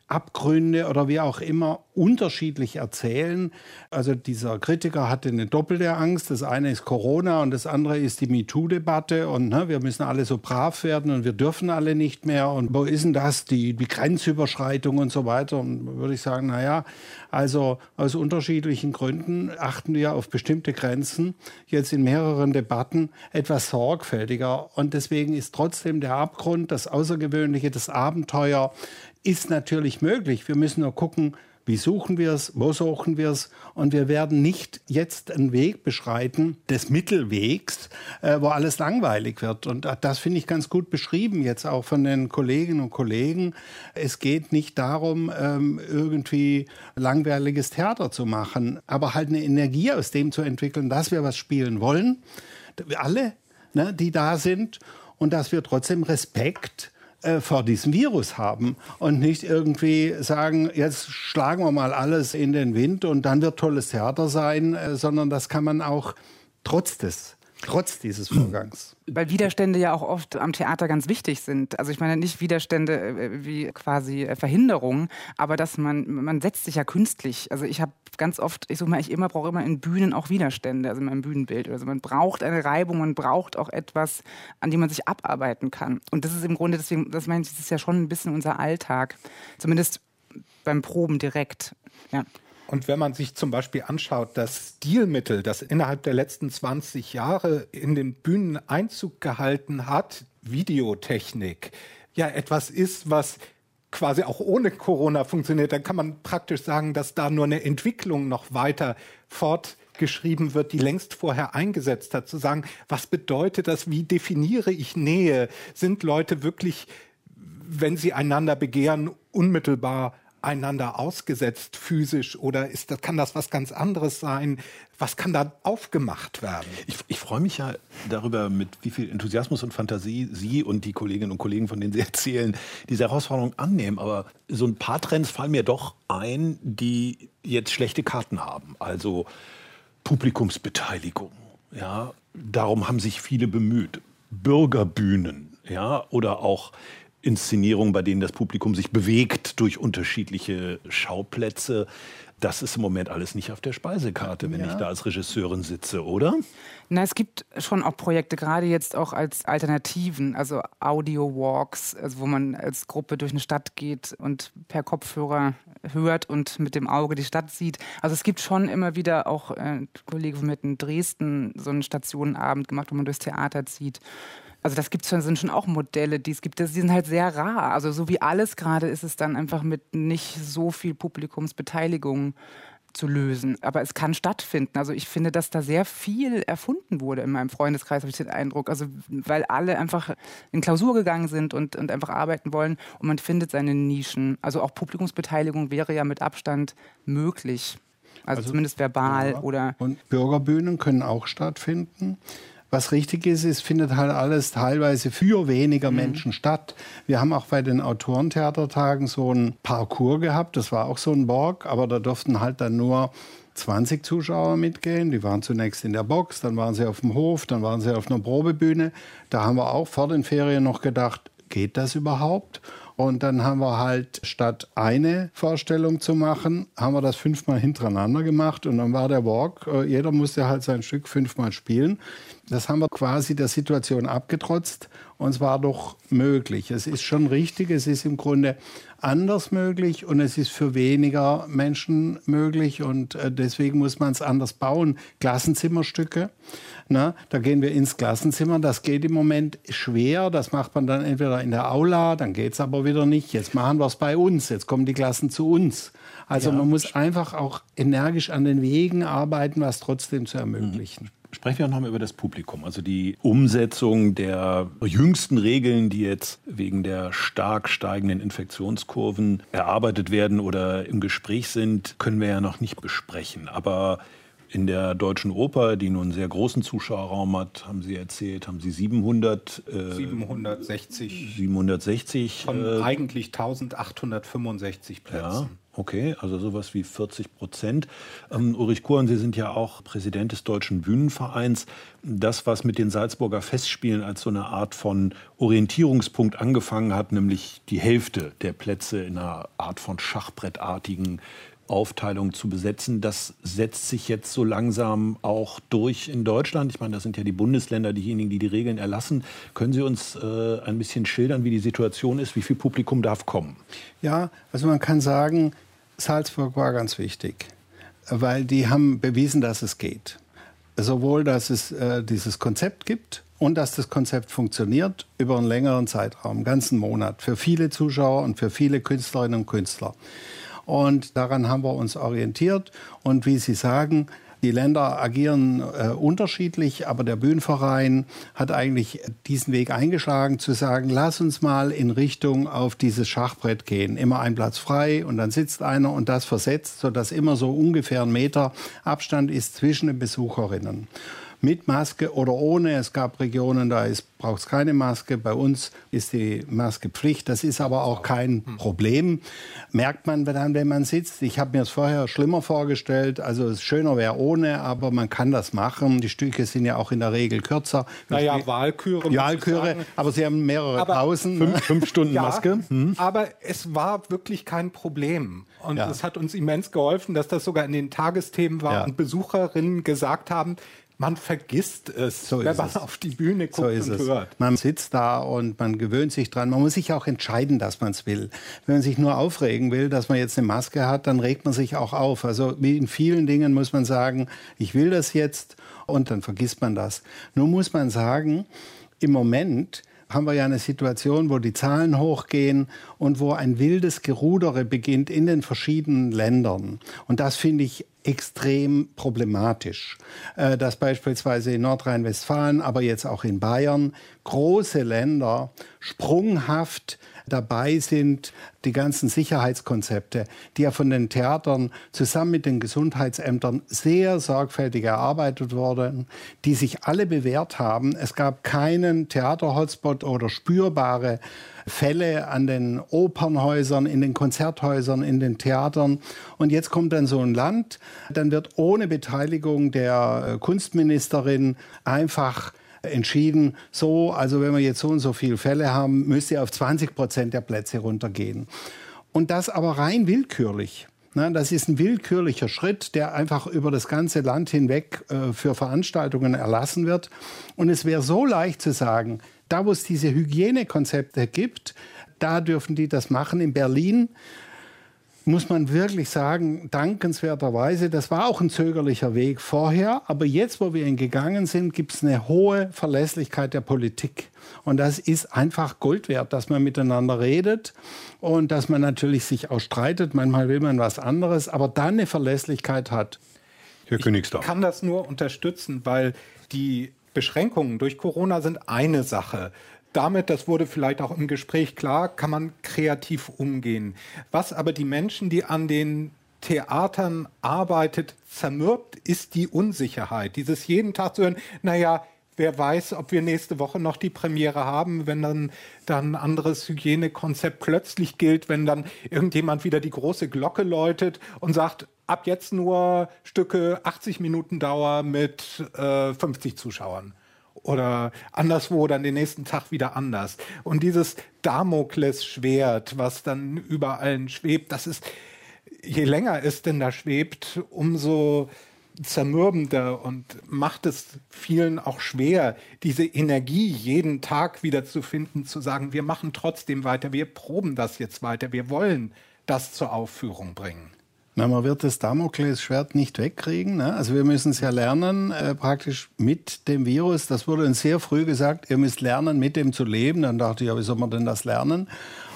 [SPEAKER 3] Abgründe oder wie auch immer unterschiedlich erzählen. Also dieser Kritiker hatte eine doppelte Angst. Das eine ist Corona und das andere ist die MeToo-Debatte und ne, wir müssen alle so brav werden und wir dürfen alle nicht mehr. Und wo ist denn das, die, die Grenzüberschreitung und so weiter? Und würde ich sagen, naja, also aus unterschiedlichen Gründen achten wir auf bestimmte Grenzen jetzt in mehreren Debatten etwas sorgfältiger. Und deswegen ist trotzdem der Abgrund, das Außergewöhnliche, das Abenteuer ist natürlich möglich. Wir müssen nur gucken, wie suchen wir es, wo suchen wir es. Und wir werden nicht jetzt einen Weg beschreiten des Mittelwegs, äh, wo alles langweilig wird. Und das finde ich ganz gut beschrieben jetzt auch von den Kolleginnen und Kollegen. Es geht nicht darum, ähm, irgendwie langweiliges Theater zu machen, aber halt eine Energie aus dem zu entwickeln, dass wir was spielen wollen. Alle, ne, die da sind. Und dass wir trotzdem Respekt äh, vor diesem Virus haben und nicht irgendwie sagen, jetzt schlagen wir mal alles in den Wind und dann wird tolles Theater sein, äh, sondern das kann man auch trotz des trotz dieses Vorgangs.
[SPEAKER 4] Weil Widerstände ja auch oft am Theater ganz wichtig sind. Also ich meine nicht Widerstände äh, wie quasi äh, Verhinderungen, aber dass man, man setzt sich ja künstlich. Also ich habe ganz oft, ich suche mal, ich immer brauche immer in Bühnen auch Widerstände, also in meinem Bühnenbild. Also man braucht eine Reibung, man braucht auch etwas, an dem man sich abarbeiten kann. Und das ist im Grunde, deswegen, das meine ich, das ist ja schon ein bisschen unser Alltag. Zumindest beim Proben direkt. Ja.
[SPEAKER 5] Und wenn man sich zum Beispiel anschaut, das Stilmittel, das innerhalb der letzten 20 Jahre in den Bühnen Einzug gehalten hat, Videotechnik, ja etwas ist, was quasi auch ohne Corona funktioniert, dann kann man praktisch sagen, dass da nur eine Entwicklung noch weiter fortgeschrieben wird, die längst vorher eingesetzt hat, zu sagen, was bedeutet das, wie definiere ich Nähe? Sind Leute wirklich, wenn sie einander begehren, unmittelbar einander ausgesetzt physisch oder ist das, kann das was ganz anderes sein? Was kann da aufgemacht werden?
[SPEAKER 2] Ich, ich freue mich ja darüber, mit wie viel Enthusiasmus und Fantasie Sie und die Kolleginnen und Kollegen, von denen Sie <laughs> erzählen, diese Herausforderung annehmen. Aber so ein paar Trends fallen mir doch ein, die jetzt schlechte Karten haben. Also Publikumsbeteiligung. Ja, darum haben sich viele bemüht. Bürgerbühnen, ja, oder auch Inszenierungen, bei denen das Publikum sich bewegt durch unterschiedliche Schauplätze. Das ist im Moment alles nicht auf der Speisekarte, wenn ja. ich da als Regisseurin sitze, oder?
[SPEAKER 4] Na, es gibt schon auch Projekte, gerade jetzt auch als Alternativen, also Audio-Walks, also wo man als Gruppe durch eine Stadt geht und per Kopfhörer hört und mit dem Auge die Stadt sieht. Also es gibt schon immer wieder auch, äh, Kollege von mir in Dresden so einen Stationenabend gemacht, wo man durchs Theater zieht. Also das gibt's schon, sind schon auch Modelle, die es gibt. Die sind halt sehr rar. Also so wie alles gerade ist es dann einfach mit nicht so viel Publikumsbeteiligung zu lösen. Aber es kann stattfinden. Also ich finde, dass da sehr viel erfunden wurde in meinem Freundeskreis, habe ich den Eindruck. Also weil alle einfach in Klausur gegangen sind und, und einfach arbeiten wollen und man findet seine Nischen. Also auch Publikumsbeteiligung wäre ja mit Abstand möglich. Also, also zumindest verbal ja. oder.
[SPEAKER 3] Und Bürgerbühnen können auch stattfinden. Was richtig ist, es findet halt alles teilweise für weniger mhm. Menschen statt. Wir haben auch bei den Autorentheatertagen so ein Parcours gehabt, das war auch so ein Borg, aber da durften halt dann nur 20 Zuschauer mitgehen. Die waren zunächst in der Box, dann waren sie auf dem Hof, dann waren sie auf einer Probebühne. Da haben wir auch vor den Ferien noch gedacht, geht das überhaupt? Und dann haben wir halt statt eine Vorstellung zu machen, haben wir das fünfmal hintereinander gemacht und dann war der Walk, äh, jeder musste halt sein Stück fünfmal spielen. Das haben wir quasi der Situation abgetrotzt und es war doch möglich. Es ist schon richtig, es ist im Grunde anders möglich und es ist für weniger Menschen möglich und äh, deswegen muss man es anders bauen. Klassenzimmerstücke, na, da gehen wir ins Klassenzimmer, das geht im Moment schwer, das macht man dann entweder in der Aula, dann geht es aber wieder nicht. Jetzt machen wir es bei uns, jetzt kommen die Klassen zu uns. Also ja. man muss einfach auch energisch an den Wegen arbeiten, was trotzdem zu ermöglichen.
[SPEAKER 2] Sprechen wir nochmal über das Publikum, also die Umsetzung der jüngsten Regeln, die jetzt wegen der stark steigenden Infektionskurven erarbeitet werden oder im Gespräch sind, können wir ja noch nicht besprechen. Aber in der Deutschen Oper, die nun einen sehr großen Zuschauerraum hat, haben Sie erzählt, haben Sie 700...
[SPEAKER 5] Äh, 760.
[SPEAKER 2] 760.
[SPEAKER 5] Von äh, eigentlich 1865 Plätzen. Ja.
[SPEAKER 2] Okay, also sowas wie 40 Prozent. Ähm, Ulrich Kuhn, Sie sind ja auch Präsident des Deutschen Bühnenvereins. Das, was mit den Salzburger Festspielen als so eine Art von Orientierungspunkt angefangen hat, nämlich die Hälfte der Plätze in einer Art von schachbrettartigen Aufteilung zu besetzen. Das setzt sich jetzt so langsam auch durch in Deutschland. Ich meine, das sind ja die Bundesländer, diejenigen, die die Regeln erlassen. Können Sie uns äh, ein bisschen schildern, wie die Situation ist? Wie viel Publikum darf kommen?
[SPEAKER 3] Ja, also man kann sagen, Salzburg war ganz wichtig, weil die haben bewiesen, dass es geht. Sowohl, dass es äh, dieses Konzept gibt und dass das Konzept funktioniert über einen längeren Zeitraum, einen ganzen Monat, für viele Zuschauer und für viele Künstlerinnen und Künstler. Und daran haben wir uns orientiert. Und wie Sie sagen, die Länder agieren äh, unterschiedlich, aber der Bühnenverein hat eigentlich diesen Weg eingeschlagen, zu sagen, lass uns mal in Richtung auf dieses Schachbrett gehen. Immer ein Platz frei und dann sitzt einer und das versetzt, sodass immer so ungefähr ein Meter Abstand ist zwischen den Besucherinnen mit Maske oder ohne. Es gab Regionen, da braucht es keine Maske. Bei uns ist die Maske Pflicht. Das ist aber auch kein Problem. Merkt man dann, wenn man sitzt. Ich habe mir es vorher schlimmer vorgestellt. Also es schöner wäre ohne, aber man kann das machen. Die Stücke sind ja auch in der Regel kürzer.
[SPEAKER 5] Naja, Wahlküre.
[SPEAKER 3] Wahlküre, aber sie haben mehrere
[SPEAKER 5] aber
[SPEAKER 3] Pausen.
[SPEAKER 2] Fünf, fünf Stunden ja, Maske.
[SPEAKER 5] Hm. Aber es war wirklich kein Problem. Und ja. es hat uns immens geholfen, dass das sogar in den Tagesthemen war ja. und Besucherinnen gesagt haben, man vergisst es,
[SPEAKER 3] so
[SPEAKER 5] wenn man
[SPEAKER 3] es.
[SPEAKER 5] auf die Bühne guckt so und hört.
[SPEAKER 3] Man sitzt da und man gewöhnt sich dran. Man muss sich auch entscheiden, dass man es will. Wenn man sich nur aufregen will, dass man jetzt eine Maske hat, dann regt man sich auch auf. Also wie in vielen Dingen muss man sagen, ich will das jetzt und dann vergisst man das. Nur muss man sagen, im Moment haben wir ja eine Situation, wo die Zahlen hochgehen und wo ein wildes Gerudere beginnt in den verschiedenen Ländern. Und das finde ich extrem problematisch, äh, dass beispielsweise in Nordrhein-Westfalen, aber jetzt auch in Bayern große Länder sprunghaft dabei sind, die ganzen Sicherheitskonzepte, die ja von den Theatern zusammen mit den Gesundheitsämtern sehr sorgfältig erarbeitet wurden, die sich alle bewährt haben. Es gab keinen Theater-Hotspot oder spürbare Fälle an den Opernhäusern, in den Konzerthäusern, in den Theatern. Und jetzt kommt dann so ein Land, dann wird ohne Beteiligung der Kunstministerin einfach entschieden, so, also wenn wir jetzt so und so viele Fälle haben, müsste ihr auf 20 Prozent der Plätze runtergehen. Und das aber rein willkürlich. Das ist ein willkürlicher Schritt, der einfach über das ganze Land hinweg äh, für Veranstaltungen erlassen wird. Und es wäre so leicht zu sagen, da wo es diese Hygienekonzepte gibt, da dürfen die das machen. In Berlin muss man wirklich sagen, dankenswerterweise, das war auch ein zögerlicher Weg vorher, aber jetzt, wo wir ihn gegangen sind, gibt es eine hohe Verlässlichkeit der Politik. Und das ist einfach Gold wert, dass man miteinander redet und dass man natürlich sich auch streitet. Manchmal will man was anderes, aber dann eine Verlässlichkeit hat.
[SPEAKER 5] Herr Königsdorf. Ich kann das nur unterstützen, weil die Beschränkungen durch Corona sind eine Sache damit, das wurde vielleicht auch im Gespräch klar, kann man kreativ umgehen. Was aber die Menschen, die an den Theatern arbeitet, zermürbt, ist die Unsicherheit. Dieses jeden Tag zu hören, naja, wer weiß, ob wir nächste Woche noch die Premiere haben, wenn dann, dann ein anderes Hygienekonzept plötzlich gilt, wenn dann irgendjemand wieder die große Glocke läutet und sagt, ab jetzt nur Stücke 80 Minuten Dauer mit äh, 50 Zuschauern oder anderswo dann den nächsten Tag wieder anders. Und dieses Damoklesschwert, was dann über allen schwebt, das ist, je länger es denn da schwebt, umso zermürbender und macht es vielen auch schwer, diese Energie jeden Tag wieder zu finden, zu sagen, wir machen trotzdem weiter, wir proben das jetzt weiter, wir wollen das zur Aufführung bringen.
[SPEAKER 3] Na, man wird das Damoklesschwert nicht wegkriegen. Ne? Also wir müssen es ja lernen, äh, praktisch mit dem Virus. Das wurde uns sehr früh gesagt, ihr müsst lernen, mit dem zu leben. Dann dachte ich, ja, wie soll man denn das lernen?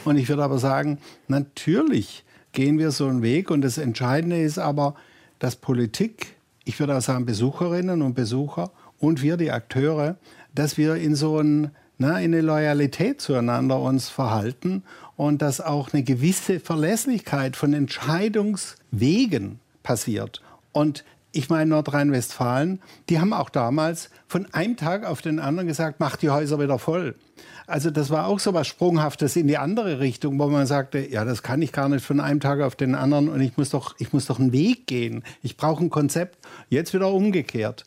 [SPEAKER 3] Und ich würde aber sagen, natürlich gehen wir so einen Weg. Und das Entscheidende ist aber, dass Politik, ich würde auch sagen Besucherinnen und Besucher und wir, die Akteure, dass wir in so ein, na, in eine Loyalität zueinander uns verhalten und dass auch eine gewisse Verlässlichkeit von Entscheidungswegen passiert. Und ich meine, Nordrhein-Westfalen, die haben auch damals von einem Tag auf den anderen gesagt, macht die Häuser wieder voll. Also das war auch so was Sprunghaftes in die andere Richtung, wo man sagte, ja, das kann ich gar nicht von einem Tag auf den anderen und ich muss doch, ich muss doch einen Weg gehen. Ich brauche ein Konzept. Jetzt wieder umgekehrt.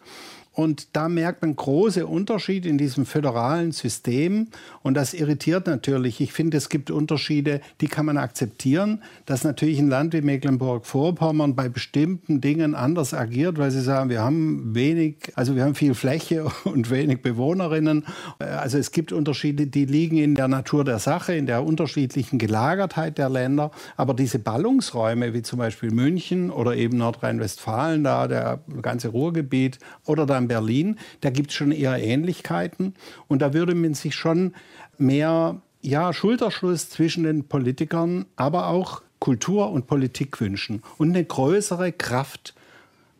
[SPEAKER 3] Und da merkt man große Unterschiede in diesem föderalen System. Und das irritiert natürlich. Ich finde, es gibt Unterschiede, die kann man akzeptieren, dass natürlich ein Land wie Mecklenburg-Vorpommern bei bestimmten Dingen anders agiert, weil sie sagen, wir haben wenig, also wir haben viel Fläche <laughs> und wenig Bewohnerinnen. Also es gibt Unterschiede, die liegen in der Natur der Sache, in der unterschiedlichen Gelagertheit der Länder. Aber diese Ballungsräume, wie zum Beispiel München oder eben Nordrhein-Westfalen, da der ganze Ruhrgebiet oder dann in Berlin, da gibt es schon eher Ähnlichkeiten. Und da würde man sich schon mehr ja, Schulterschluss zwischen den Politikern, aber auch Kultur und Politik wünschen. Und eine größere Kraft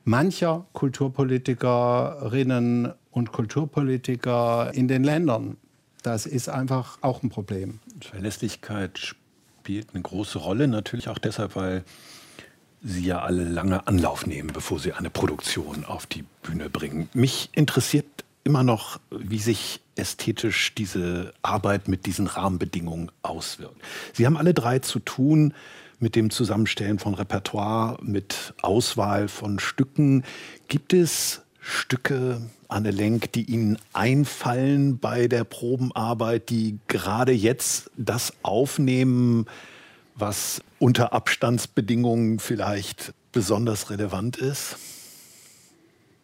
[SPEAKER 3] mancher Kulturpolitikerinnen und Kulturpolitiker in den Ländern. Das ist einfach auch ein Problem.
[SPEAKER 2] Verlässlichkeit spielt eine große Rolle, natürlich auch deshalb, weil Sie ja alle lange Anlauf nehmen, bevor Sie eine Produktion auf die Bühne bringen. Mich interessiert immer noch, wie sich ästhetisch diese Arbeit mit diesen Rahmenbedingungen auswirkt. Sie haben alle drei zu tun mit dem Zusammenstellen von Repertoire, mit Auswahl von Stücken. Gibt es Stücke, Anne Lenk, die Ihnen einfallen bei der Probenarbeit, die gerade jetzt das aufnehmen, was unter Abstandsbedingungen vielleicht besonders relevant ist?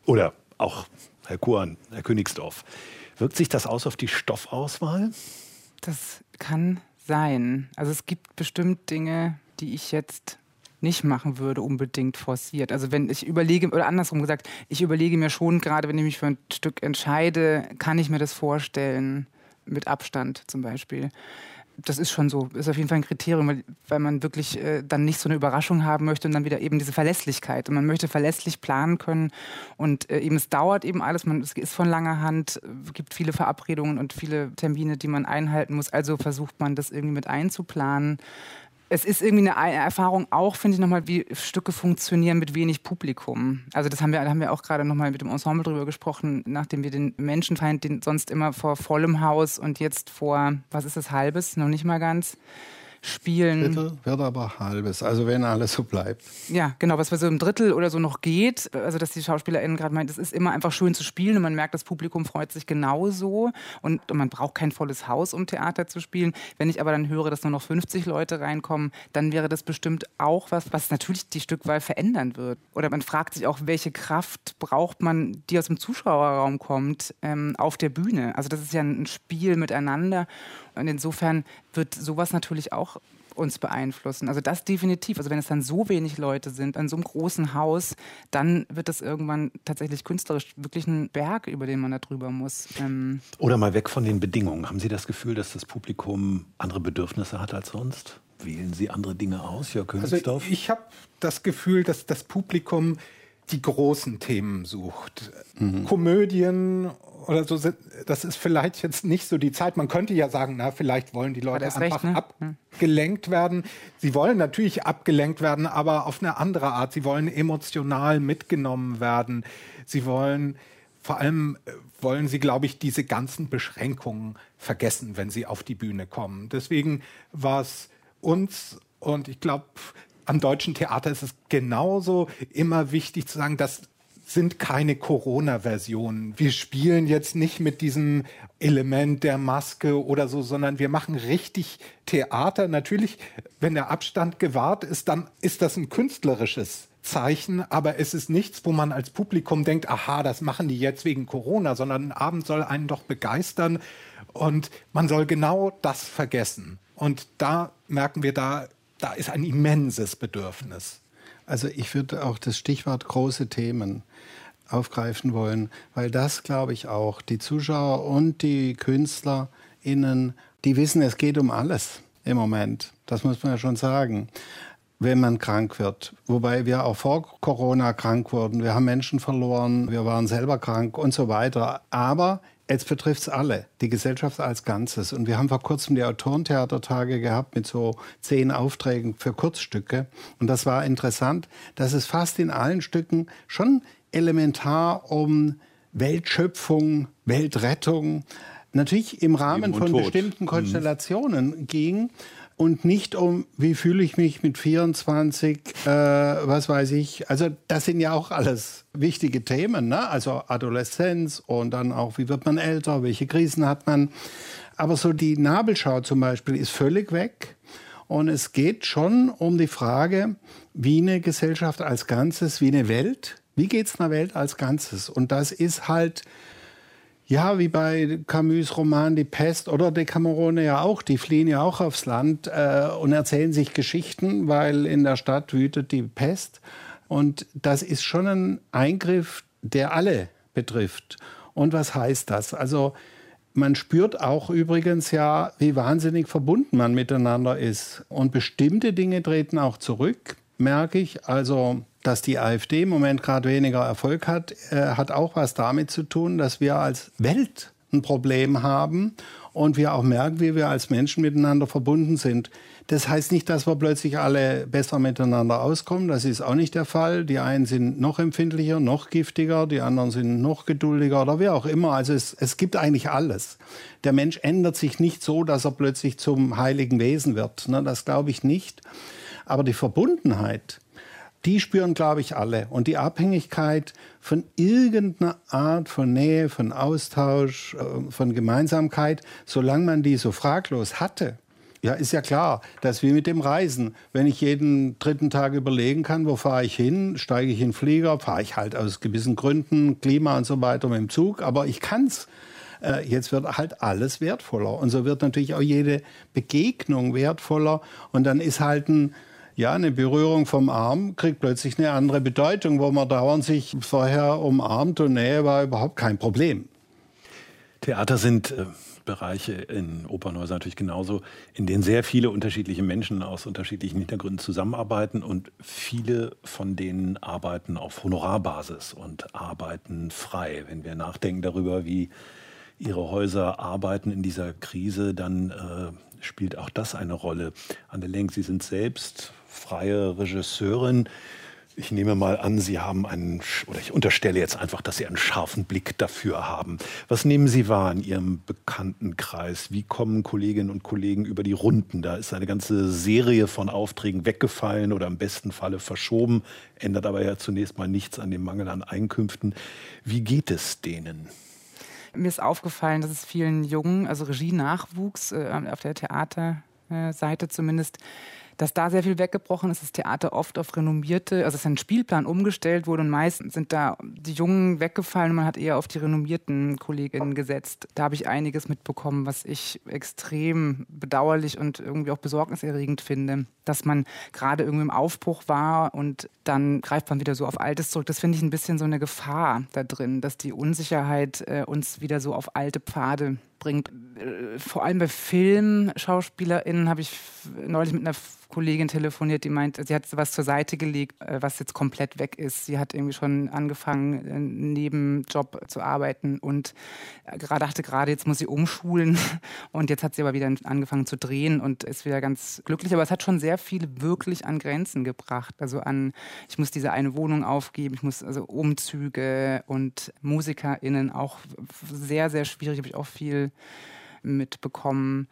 [SPEAKER 2] Oder auch Herr Kuhn, Herr Königsdorf, wirkt sich das aus auf die Stoffauswahl?
[SPEAKER 4] Das kann sein. Also es gibt bestimmt Dinge, die ich jetzt nicht machen würde, unbedingt forciert. Also wenn ich überlege, oder andersrum gesagt, ich überlege mir schon gerade, wenn ich mich für ein Stück entscheide, kann ich mir das vorstellen, mit Abstand zum Beispiel das ist schon so, ist auf jeden Fall ein Kriterium, weil, weil man wirklich äh, dann nicht so eine Überraschung haben möchte und dann wieder eben diese Verlässlichkeit. Und man möchte verlässlich planen können und äh, eben es dauert eben alles, man, es ist von langer Hand, es gibt viele Verabredungen und viele Termine, die man einhalten muss. Also versucht man das irgendwie mit einzuplanen es ist irgendwie eine Erfahrung auch, finde ich nochmal, wie Stücke funktionieren mit wenig Publikum. Also das haben wir, da haben wir auch gerade nochmal mit dem Ensemble drüber gesprochen, nachdem wir den Menschenfeind, den sonst immer vor vollem Haus und jetzt vor, was ist das, halbes, noch nicht mal ganz, spielen.
[SPEAKER 3] Drittel wird aber halbes, also wenn alles so bleibt.
[SPEAKER 4] Ja, genau, was so im Drittel oder so noch geht, also dass die SchauspielerInnen gerade meint, es ist immer einfach schön zu spielen und man merkt, das Publikum freut sich genauso und, und man braucht kein volles Haus, um Theater zu spielen. Wenn ich aber dann höre, dass nur noch 50 Leute reinkommen, dann wäre das bestimmt auch was, was natürlich die Stückwahl verändern wird. Oder man fragt sich auch, welche Kraft braucht man, die aus dem Zuschauerraum kommt, ähm, auf der Bühne. Also das ist ja ein Spiel miteinander und insofern wird sowas natürlich auch uns beeinflussen. Also das definitiv. Also wenn es dann so wenig Leute sind an so einem großen Haus, dann wird das irgendwann tatsächlich künstlerisch wirklich ein Berg, über den man da drüber muss.
[SPEAKER 2] Ähm Oder mal weg von den Bedingungen. Haben Sie das Gefühl, dass das Publikum andere Bedürfnisse hat als sonst? Wählen Sie andere Dinge aus, Jörg Königsdorf?
[SPEAKER 5] Also ich habe das Gefühl, dass das Publikum die großen Themen sucht. Mhm. Komödien oder so sind, das ist vielleicht jetzt nicht so die Zeit. Man könnte ja sagen, na, vielleicht wollen die Leute einfach recht, ne? abgelenkt werden. Sie wollen natürlich abgelenkt werden, aber auf eine andere Art. Sie wollen emotional mitgenommen werden. Sie wollen vor allem äh, wollen sie, glaube ich, diese ganzen Beschränkungen vergessen, wenn sie auf die Bühne kommen. Deswegen war es uns und ich glaube, am deutschen Theater ist es genauso immer wichtig zu sagen, dass sind keine Corona-Versionen. Wir spielen jetzt nicht mit diesem Element der Maske oder so, sondern wir machen richtig Theater. Natürlich, wenn der Abstand gewahrt ist, dann ist das ein künstlerisches Zeichen, aber es ist nichts, wo man als Publikum denkt, aha, das machen die jetzt wegen Corona, sondern ein Abend soll einen doch begeistern und man soll genau das vergessen. Und da merken wir, da, da ist ein immenses Bedürfnis.
[SPEAKER 3] Also ich würde auch das Stichwort große Themen aufgreifen wollen, weil das, glaube ich, auch die Zuschauer und die KünstlerInnen, die wissen, es geht um alles im Moment. Das muss man ja schon sagen wenn man krank wird. Wobei wir auch vor Corona krank wurden. Wir haben Menschen verloren, wir waren selber krank und so weiter. Aber Jetzt betrifft es alle, die Gesellschaft als Ganzes. Und wir haben vor kurzem die Autorentheatertage gehabt mit so zehn Aufträgen für Kurzstücke. Und das war interessant, dass es fast in allen Stücken schon elementar um Weltschöpfung, Weltrettung, natürlich im Rahmen von Tod. bestimmten mhm. Konstellationen mhm. ging und nicht um, wie fühle ich mich mit 24, äh, was weiß ich. Also das sind ja auch alles wichtige Themen, ne? also Adoleszenz und dann auch, wie wird man älter, welche Krisen hat man. Aber so die Nabelschau zum Beispiel ist völlig weg. Und es geht schon um die Frage, wie eine Gesellschaft als Ganzes, wie eine Welt, wie geht es einer Welt als Ganzes? Und das ist halt ja, wie bei Camus Roman Die Pest oder Decamerone ja auch. Die fliehen ja auch aufs Land äh, und erzählen sich Geschichten, weil in der Stadt wütet die Pest. Und das ist schon ein Eingriff, der alle betrifft. Und was heißt das? Also man spürt auch übrigens ja, wie wahnsinnig verbunden man miteinander ist. Und bestimmte Dinge treten auch zurück, merke ich. Also dass die AfD im Moment gerade weniger Erfolg hat, äh, hat auch was damit zu tun, dass wir als Welt ein Problem haben und wir auch merken, wie wir als Menschen miteinander verbunden sind. Das heißt nicht, dass wir plötzlich alle besser miteinander auskommen. Das ist auch nicht der Fall. Die einen sind noch empfindlicher, noch giftiger, die anderen sind noch geduldiger oder wie auch immer. Also es, es gibt eigentlich alles. Der Mensch ändert sich nicht so, dass er plötzlich zum heiligen Wesen wird. Ne, das glaube ich nicht. Aber die Verbundenheit, die spüren, glaube ich, alle. Und die Abhängigkeit von irgendeiner Art von Nähe, von Austausch, äh, von Gemeinsamkeit, solange man die so fraglos hatte, ja, ist ja klar, dass wie mit dem Reisen. Wenn ich jeden dritten Tag überlegen kann, wo fahre ich hin, steige ich in den Flieger, fahre ich halt aus gewissen Gründen, Klima und so weiter mit dem Zug, aber ich kann's. Äh, jetzt wird halt alles wertvoller. Und so wird natürlich auch jede Begegnung wertvoller. Und dann ist halt ein, ja, eine Berührung vom Arm kriegt plötzlich eine andere Bedeutung, wo man dauernd sich vorher umarmt und Nähe war überhaupt kein Problem.
[SPEAKER 2] Theater sind äh, Bereiche in Opernhäusern natürlich genauso, in denen sehr viele unterschiedliche Menschen aus unterschiedlichen Hintergründen zusammenarbeiten und viele von denen arbeiten auf Honorarbasis und arbeiten frei. Wenn wir nachdenken darüber, wie ihre Häuser arbeiten in dieser Krise, dann äh, spielt auch das eine Rolle. Anne Lenk, Sie sind selbst freie Regisseurin. Ich nehme mal an, Sie haben einen, oder ich unterstelle jetzt einfach, dass Sie einen scharfen Blick dafür haben. Was nehmen Sie wahr in Ihrem Bekanntenkreis? Wie kommen Kolleginnen und Kollegen über die Runden? Da ist eine ganze Serie von Aufträgen weggefallen oder im besten Falle verschoben, ändert aber ja zunächst mal nichts an dem Mangel an Einkünften. Wie geht es denen?
[SPEAKER 4] Mir ist aufgefallen, dass es vielen Jungen, also Regie-Nachwuchs äh, auf der Theaterseite zumindest, dass da sehr viel weggebrochen ist, das Theater oft auf renommierte, also ist ein Spielplan umgestellt wurde und meistens sind da die Jungen weggefallen und man hat eher auf die renommierten Kolleginnen gesetzt. Da habe ich einiges mitbekommen, was ich extrem bedauerlich und irgendwie auch besorgniserregend finde, dass man gerade irgendwie im Aufbruch war und dann greift man wieder so auf Altes zurück. Das finde ich ein bisschen so eine Gefahr da drin, dass die Unsicherheit äh, uns wieder so auf alte Pfade bringt. Äh, vor allem bei Filmschauspielerinnen habe ich neulich mit einer Kollegin telefoniert, die meint, sie hat was zur Seite gelegt, äh, was jetzt komplett weg ist. Sie hat irgendwie schon angefangen, einen Nebenjob zu arbeiten und dachte gerade, jetzt muss sie umschulen <laughs> und jetzt hat sie aber wieder angefangen zu drehen und ist wieder ganz glücklich. Aber es hat schon sehr viel wirklich an Grenzen gebracht. Also an, ich muss diese eine Wohnung aufgeben, ich muss also Umzüge und MusikerInnen auch sehr, sehr schwierig, habe ich auch viel mitbekommen.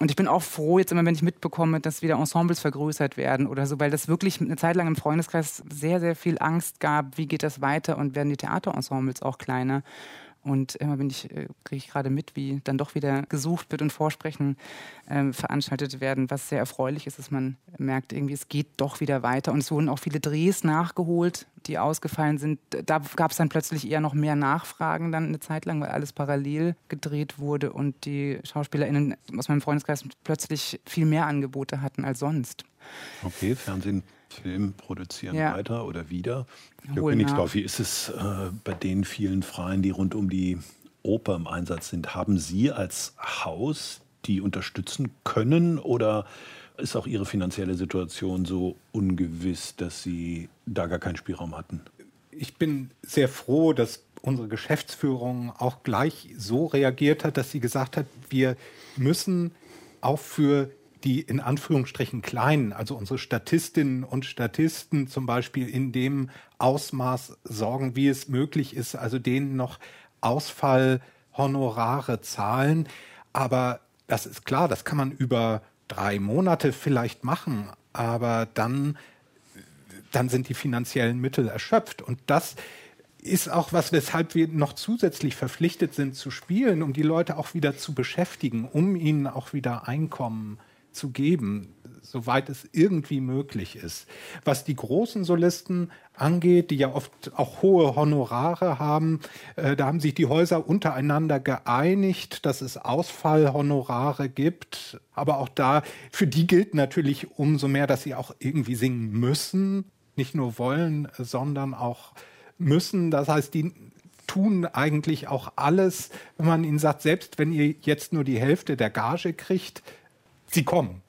[SPEAKER 4] Und ich bin auch froh jetzt immer, wenn ich mitbekomme, dass wieder Ensembles vergrößert werden oder so, weil das wirklich eine Zeit lang im Freundeskreis sehr, sehr viel Angst gab, wie geht das weiter und werden die Theaterensembles auch kleiner. Und immer bin ich, äh, kriege ich gerade mit, wie dann doch wieder gesucht wird und Vorsprechen äh, veranstaltet werden, was sehr erfreulich ist, dass man merkt, irgendwie es geht doch wieder weiter. Und es wurden auch viele Drehs nachgeholt, die ausgefallen sind. Da gab es dann plötzlich eher noch mehr Nachfragen dann eine Zeit lang, weil alles parallel gedreht wurde und die SchauspielerInnen aus meinem Freundeskreis plötzlich viel mehr Angebote hatten als sonst.
[SPEAKER 2] Okay, Fernsehen Film produzieren ja. weiter oder wieder. Herr Königsdorf, wie ist es äh, bei den vielen Freien, die rund um die Oper im Einsatz sind? Haben Sie als Haus die unterstützen können oder ist auch Ihre finanzielle Situation so ungewiss, dass Sie da gar keinen Spielraum hatten?
[SPEAKER 5] Ich bin sehr froh, dass unsere Geschäftsführung auch gleich so reagiert hat, dass sie gesagt hat, wir müssen auch für die in Anführungsstrichen kleinen, also unsere Statistinnen und Statisten zum Beispiel in dem Ausmaß sorgen, wie es möglich ist, also denen noch Ausfallhonorare zahlen. Aber das ist klar, das kann man über drei Monate vielleicht machen, aber dann, dann sind die finanziellen Mittel erschöpft. Und das ist auch was, weshalb wir noch zusätzlich verpflichtet sind zu spielen, um die Leute auch wieder zu beschäftigen, um ihnen auch wieder Einkommen zu geben, soweit es irgendwie möglich ist. Was die großen Solisten angeht, die ja oft auch hohe Honorare haben, äh, da haben sich die Häuser untereinander geeinigt, dass es Ausfallhonorare gibt. Aber auch da, für die gilt natürlich umso mehr, dass sie auch irgendwie singen müssen, nicht nur wollen, sondern auch müssen. Das heißt, die tun eigentlich auch alles, wenn man ihnen sagt, selbst wenn ihr jetzt nur die Hälfte der Gage kriegt, sie kommen.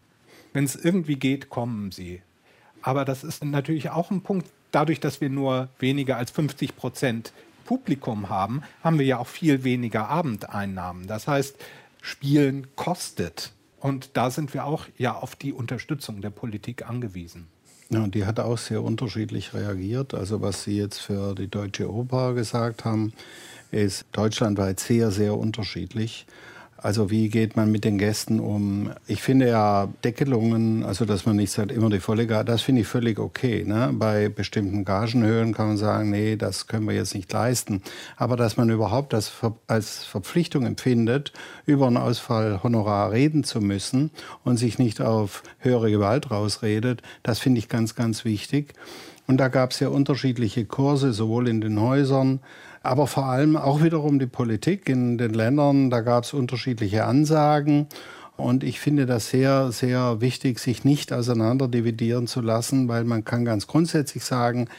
[SPEAKER 5] Wenn es irgendwie geht, kommen sie. Aber das ist natürlich auch ein Punkt, dadurch, dass wir nur weniger als 50 Prozent Publikum haben, haben wir ja auch viel weniger Abendeinnahmen. Das heißt, Spielen kostet. Und da sind wir auch ja auf die Unterstützung der Politik angewiesen.
[SPEAKER 3] Ja, und die hat auch sehr unterschiedlich reagiert. Also was Sie jetzt für die Deutsche Oper gesagt haben, ist deutschlandweit sehr, sehr unterschiedlich. Also wie geht man mit den Gästen um? Ich finde ja Deckelungen, also dass man nicht sagt, immer die volle Gage, das finde ich völlig okay. Ne? Bei bestimmten Gagenhöhen kann man sagen, nee, das können wir jetzt nicht leisten. Aber dass man überhaupt das als Verpflichtung empfindet, über einen Ausfall Honorar reden zu müssen und sich nicht auf höhere Gewalt rausredet, das finde ich ganz, ganz wichtig. Und da gab es ja unterschiedliche Kurse, sowohl in den Häusern, aber vor allem auch wiederum die Politik in den Ländern. Da gab es unterschiedliche Ansagen. Und ich finde das sehr, sehr wichtig, sich nicht auseinanderdividieren zu lassen, weil man kann ganz grundsätzlich sagen,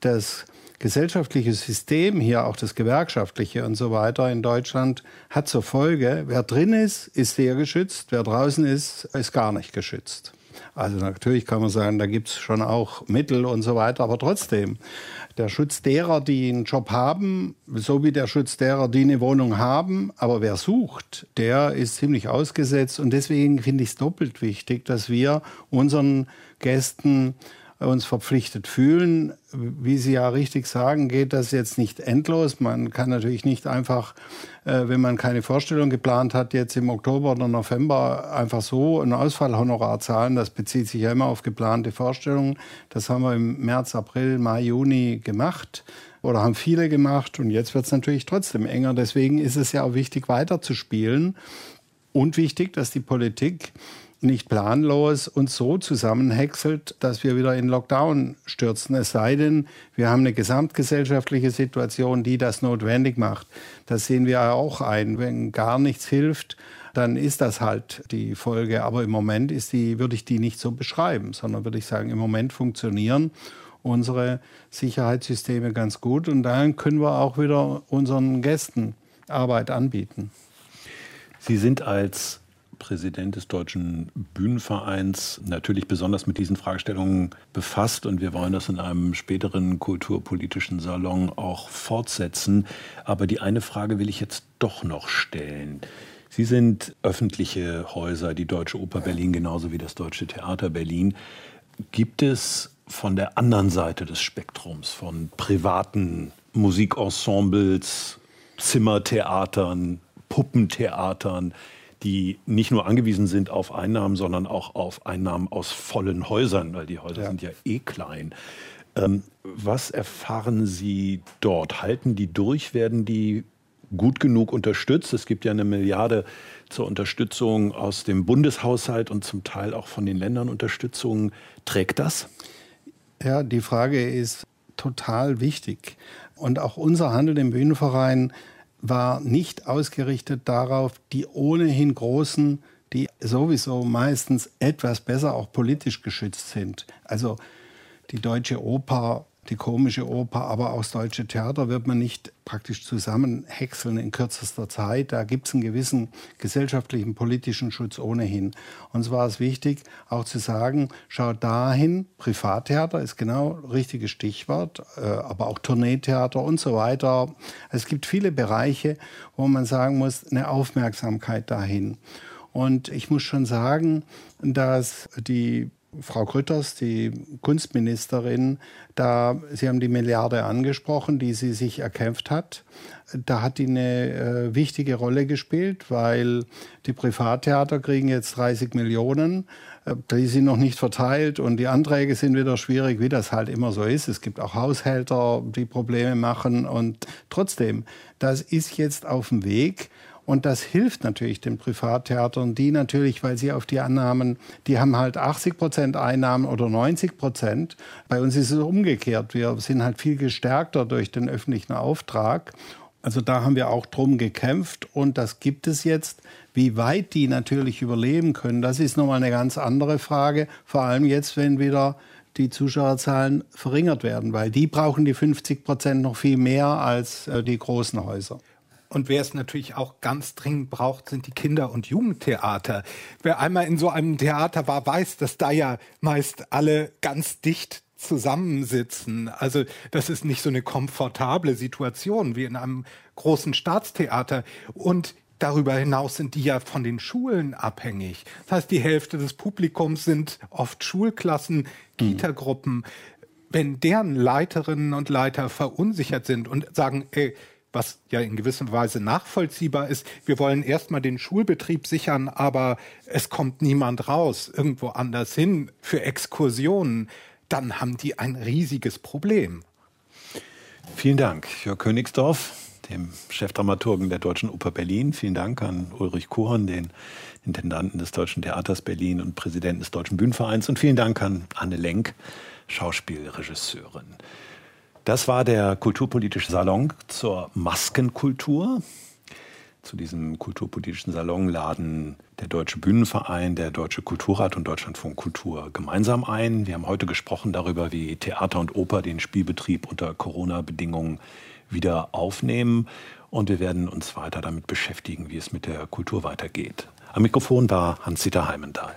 [SPEAKER 3] das gesellschaftliche System hier, auch das gewerkschaftliche und so weiter in Deutschland, hat zur Folge, wer drin ist, ist sehr geschützt, wer draußen ist, ist gar nicht geschützt. Also natürlich kann man sagen, da gibt es schon auch Mittel und so weiter, aber trotzdem, der Schutz derer, die einen Job haben, so wie der Schutz derer, die eine Wohnung haben, aber wer sucht, der ist ziemlich ausgesetzt. Und deswegen finde ich es doppelt wichtig, dass wir unseren Gästen uns verpflichtet fühlen. Wie Sie ja richtig sagen, geht das jetzt nicht endlos. Man kann natürlich nicht einfach, äh, wenn man keine Vorstellung geplant hat, jetzt im Oktober oder November einfach so ein Ausfallhonorar zahlen. Das bezieht sich ja immer auf geplante Vorstellungen. Das haben wir im März, April, Mai, Juni gemacht oder haben viele gemacht. Und jetzt wird es natürlich trotzdem enger. Deswegen ist es ja auch wichtig, weiterzuspielen. Und wichtig, dass die Politik nicht planlos und so zusammenhäckselt, dass wir wieder in Lockdown stürzen. Es sei denn, wir haben eine gesamtgesellschaftliche Situation, die das notwendig macht. Das sehen wir auch ein. Wenn gar nichts hilft, dann ist das halt die Folge. Aber im Moment ist die, würde ich die nicht so beschreiben, sondern würde ich sagen, im Moment funktionieren unsere Sicherheitssysteme ganz gut und dann können wir auch wieder unseren Gästen Arbeit anbieten.
[SPEAKER 2] Sie sind als Präsident des Deutschen Bühnenvereins natürlich besonders mit diesen Fragestellungen befasst und wir wollen das in einem späteren kulturpolitischen Salon auch fortsetzen. Aber die eine Frage will ich jetzt doch noch stellen. Sie sind öffentliche Häuser, die Deutsche Oper Berlin genauso wie das Deutsche Theater Berlin. Gibt es von der anderen Seite des Spektrums, von privaten Musikensembles, Zimmertheatern, Puppentheatern, die nicht nur angewiesen sind auf Einnahmen, sondern auch auf Einnahmen aus vollen Häusern, weil die Häuser ja. sind ja eh klein. Ähm, was erfahren Sie dort? Halten die durch? Werden die gut genug unterstützt. Es gibt ja eine Milliarde zur Unterstützung aus dem Bundeshaushalt und zum Teil auch von den Ländern Unterstützung. Trägt das?
[SPEAKER 3] Ja, die Frage ist total wichtig. Und auch unser Handel im Bühnenverein war nicht ausgerichtet darauf, die ohnehin großen, die sowieso meistens etwas besser auch politisch geschützt sind. Also die Deutsche Oper die komische Oper, aber auch das deutsche Theater wird man nicht praktisch zusammenhäckseln in kürzester Zeit. Da gibt es einen gewissen gesellschaftlichen, politischen Schutz ohnehin. Und es war es wichtig, auch zu sagen, schaut dahin, Privattheater ist genau richtiges Stichwort, äh, aber auch Tourneetheater und so weiter. Es gibt viele Bereiche, wo man sagen muss, eine Aufmerksamkeit dahin. Und ich muss schon sagen, dass die Frau Grütters, die Kunstministerin, da, Sie haben die Milliarde angesprochen, die sie sich erkämpft hat. Da hat die eine äh, wichtige Rolle gespielt, weil die Privattheater kriegen jetzt 30 Millionen. Äh, die sind noch nicht verteilt und die Anträge sind wieder schwierig, wie das halt immer so ist. Es gibt auch Haushälter, die Probleme machen und trotzdem, das ist jetzt auf dem Weg und das hilft natürlich den Privattheatern, die natürlich, weil sie auf die Annahmen, die haben halt 80 Prozent Einnahmen oder 90 Prozent. Bei uns ist es umgekehrt. Wir sind halt viel gestärkter durch den öffentlichen Auftrag. Also da haben wir auch drum gekämpft und das gibt es jetzt. Wie weit die natürlich überleben können, das ist nochmal eine ganz andere Frage. Vor allem jetzt, wenn wieder die Zuschauerzahlen verringert werden, weil die brauchen die 50 Prozent noch viel mehr als äh, die großen Häuser.
[SPEAKER 5] Und wer es natürlich auch ganz dringend braucht, sind die Kinder- und Jugendtheater. Wer einmal in so einem Theater war, weiß, dass da ja meist alle ganz dicht zusammensitzen. Also das ist nicht so eine komfortable Situation wie in einem großen Staatstheater. Und darüber hinaus sind die ja von den Schulen abhängig. Das heißt, die Hälfte des Publikums sind oft Schulklassen, Kitagruppen. Wenn deren Leiterinnen und Leiter verunsichert sind und sagen, ey, was ja in gewisser Weise nachvollziehbar ist. Wir wollen erstmal den Schulbetrieb sichern, aber es kommt niemand raus, irgendwo anders hin für Exkursionen. Dann haben die ein riesiges Problem.
[SPEAKER 2] Vielen Dank, Jörg Königsdorf, dem Chefdramaturgen der Deutschen Oper Berlin. Vielen Dank an Ulrich Kuhn, den Intendanten des Deutschen Theaters Berlin und Präsidenten des Deutschen Bühnenvereins. Und vielen Dank an Anne Lenk, Schauspielregisseurin. Das war der kulturpolitische Salon zur Maskenkultur. Zu diesem kulturpolitischen Salon laden der Deutsche Bühnenverein, der Deutsche Kulturrat und Deutschlandfunk Kultur gemeinsam ein. Wir haben heute gesprochen darüber, wie Theater und Oper den Spielbetrieb unter Corona-Bedingungen wieder aufnehmen. Und wir werden uns weiter damit beschäftigen, wie es mit der Kultur weitergeht. Am Mikrofon war Hans-Dieter Heimenthal.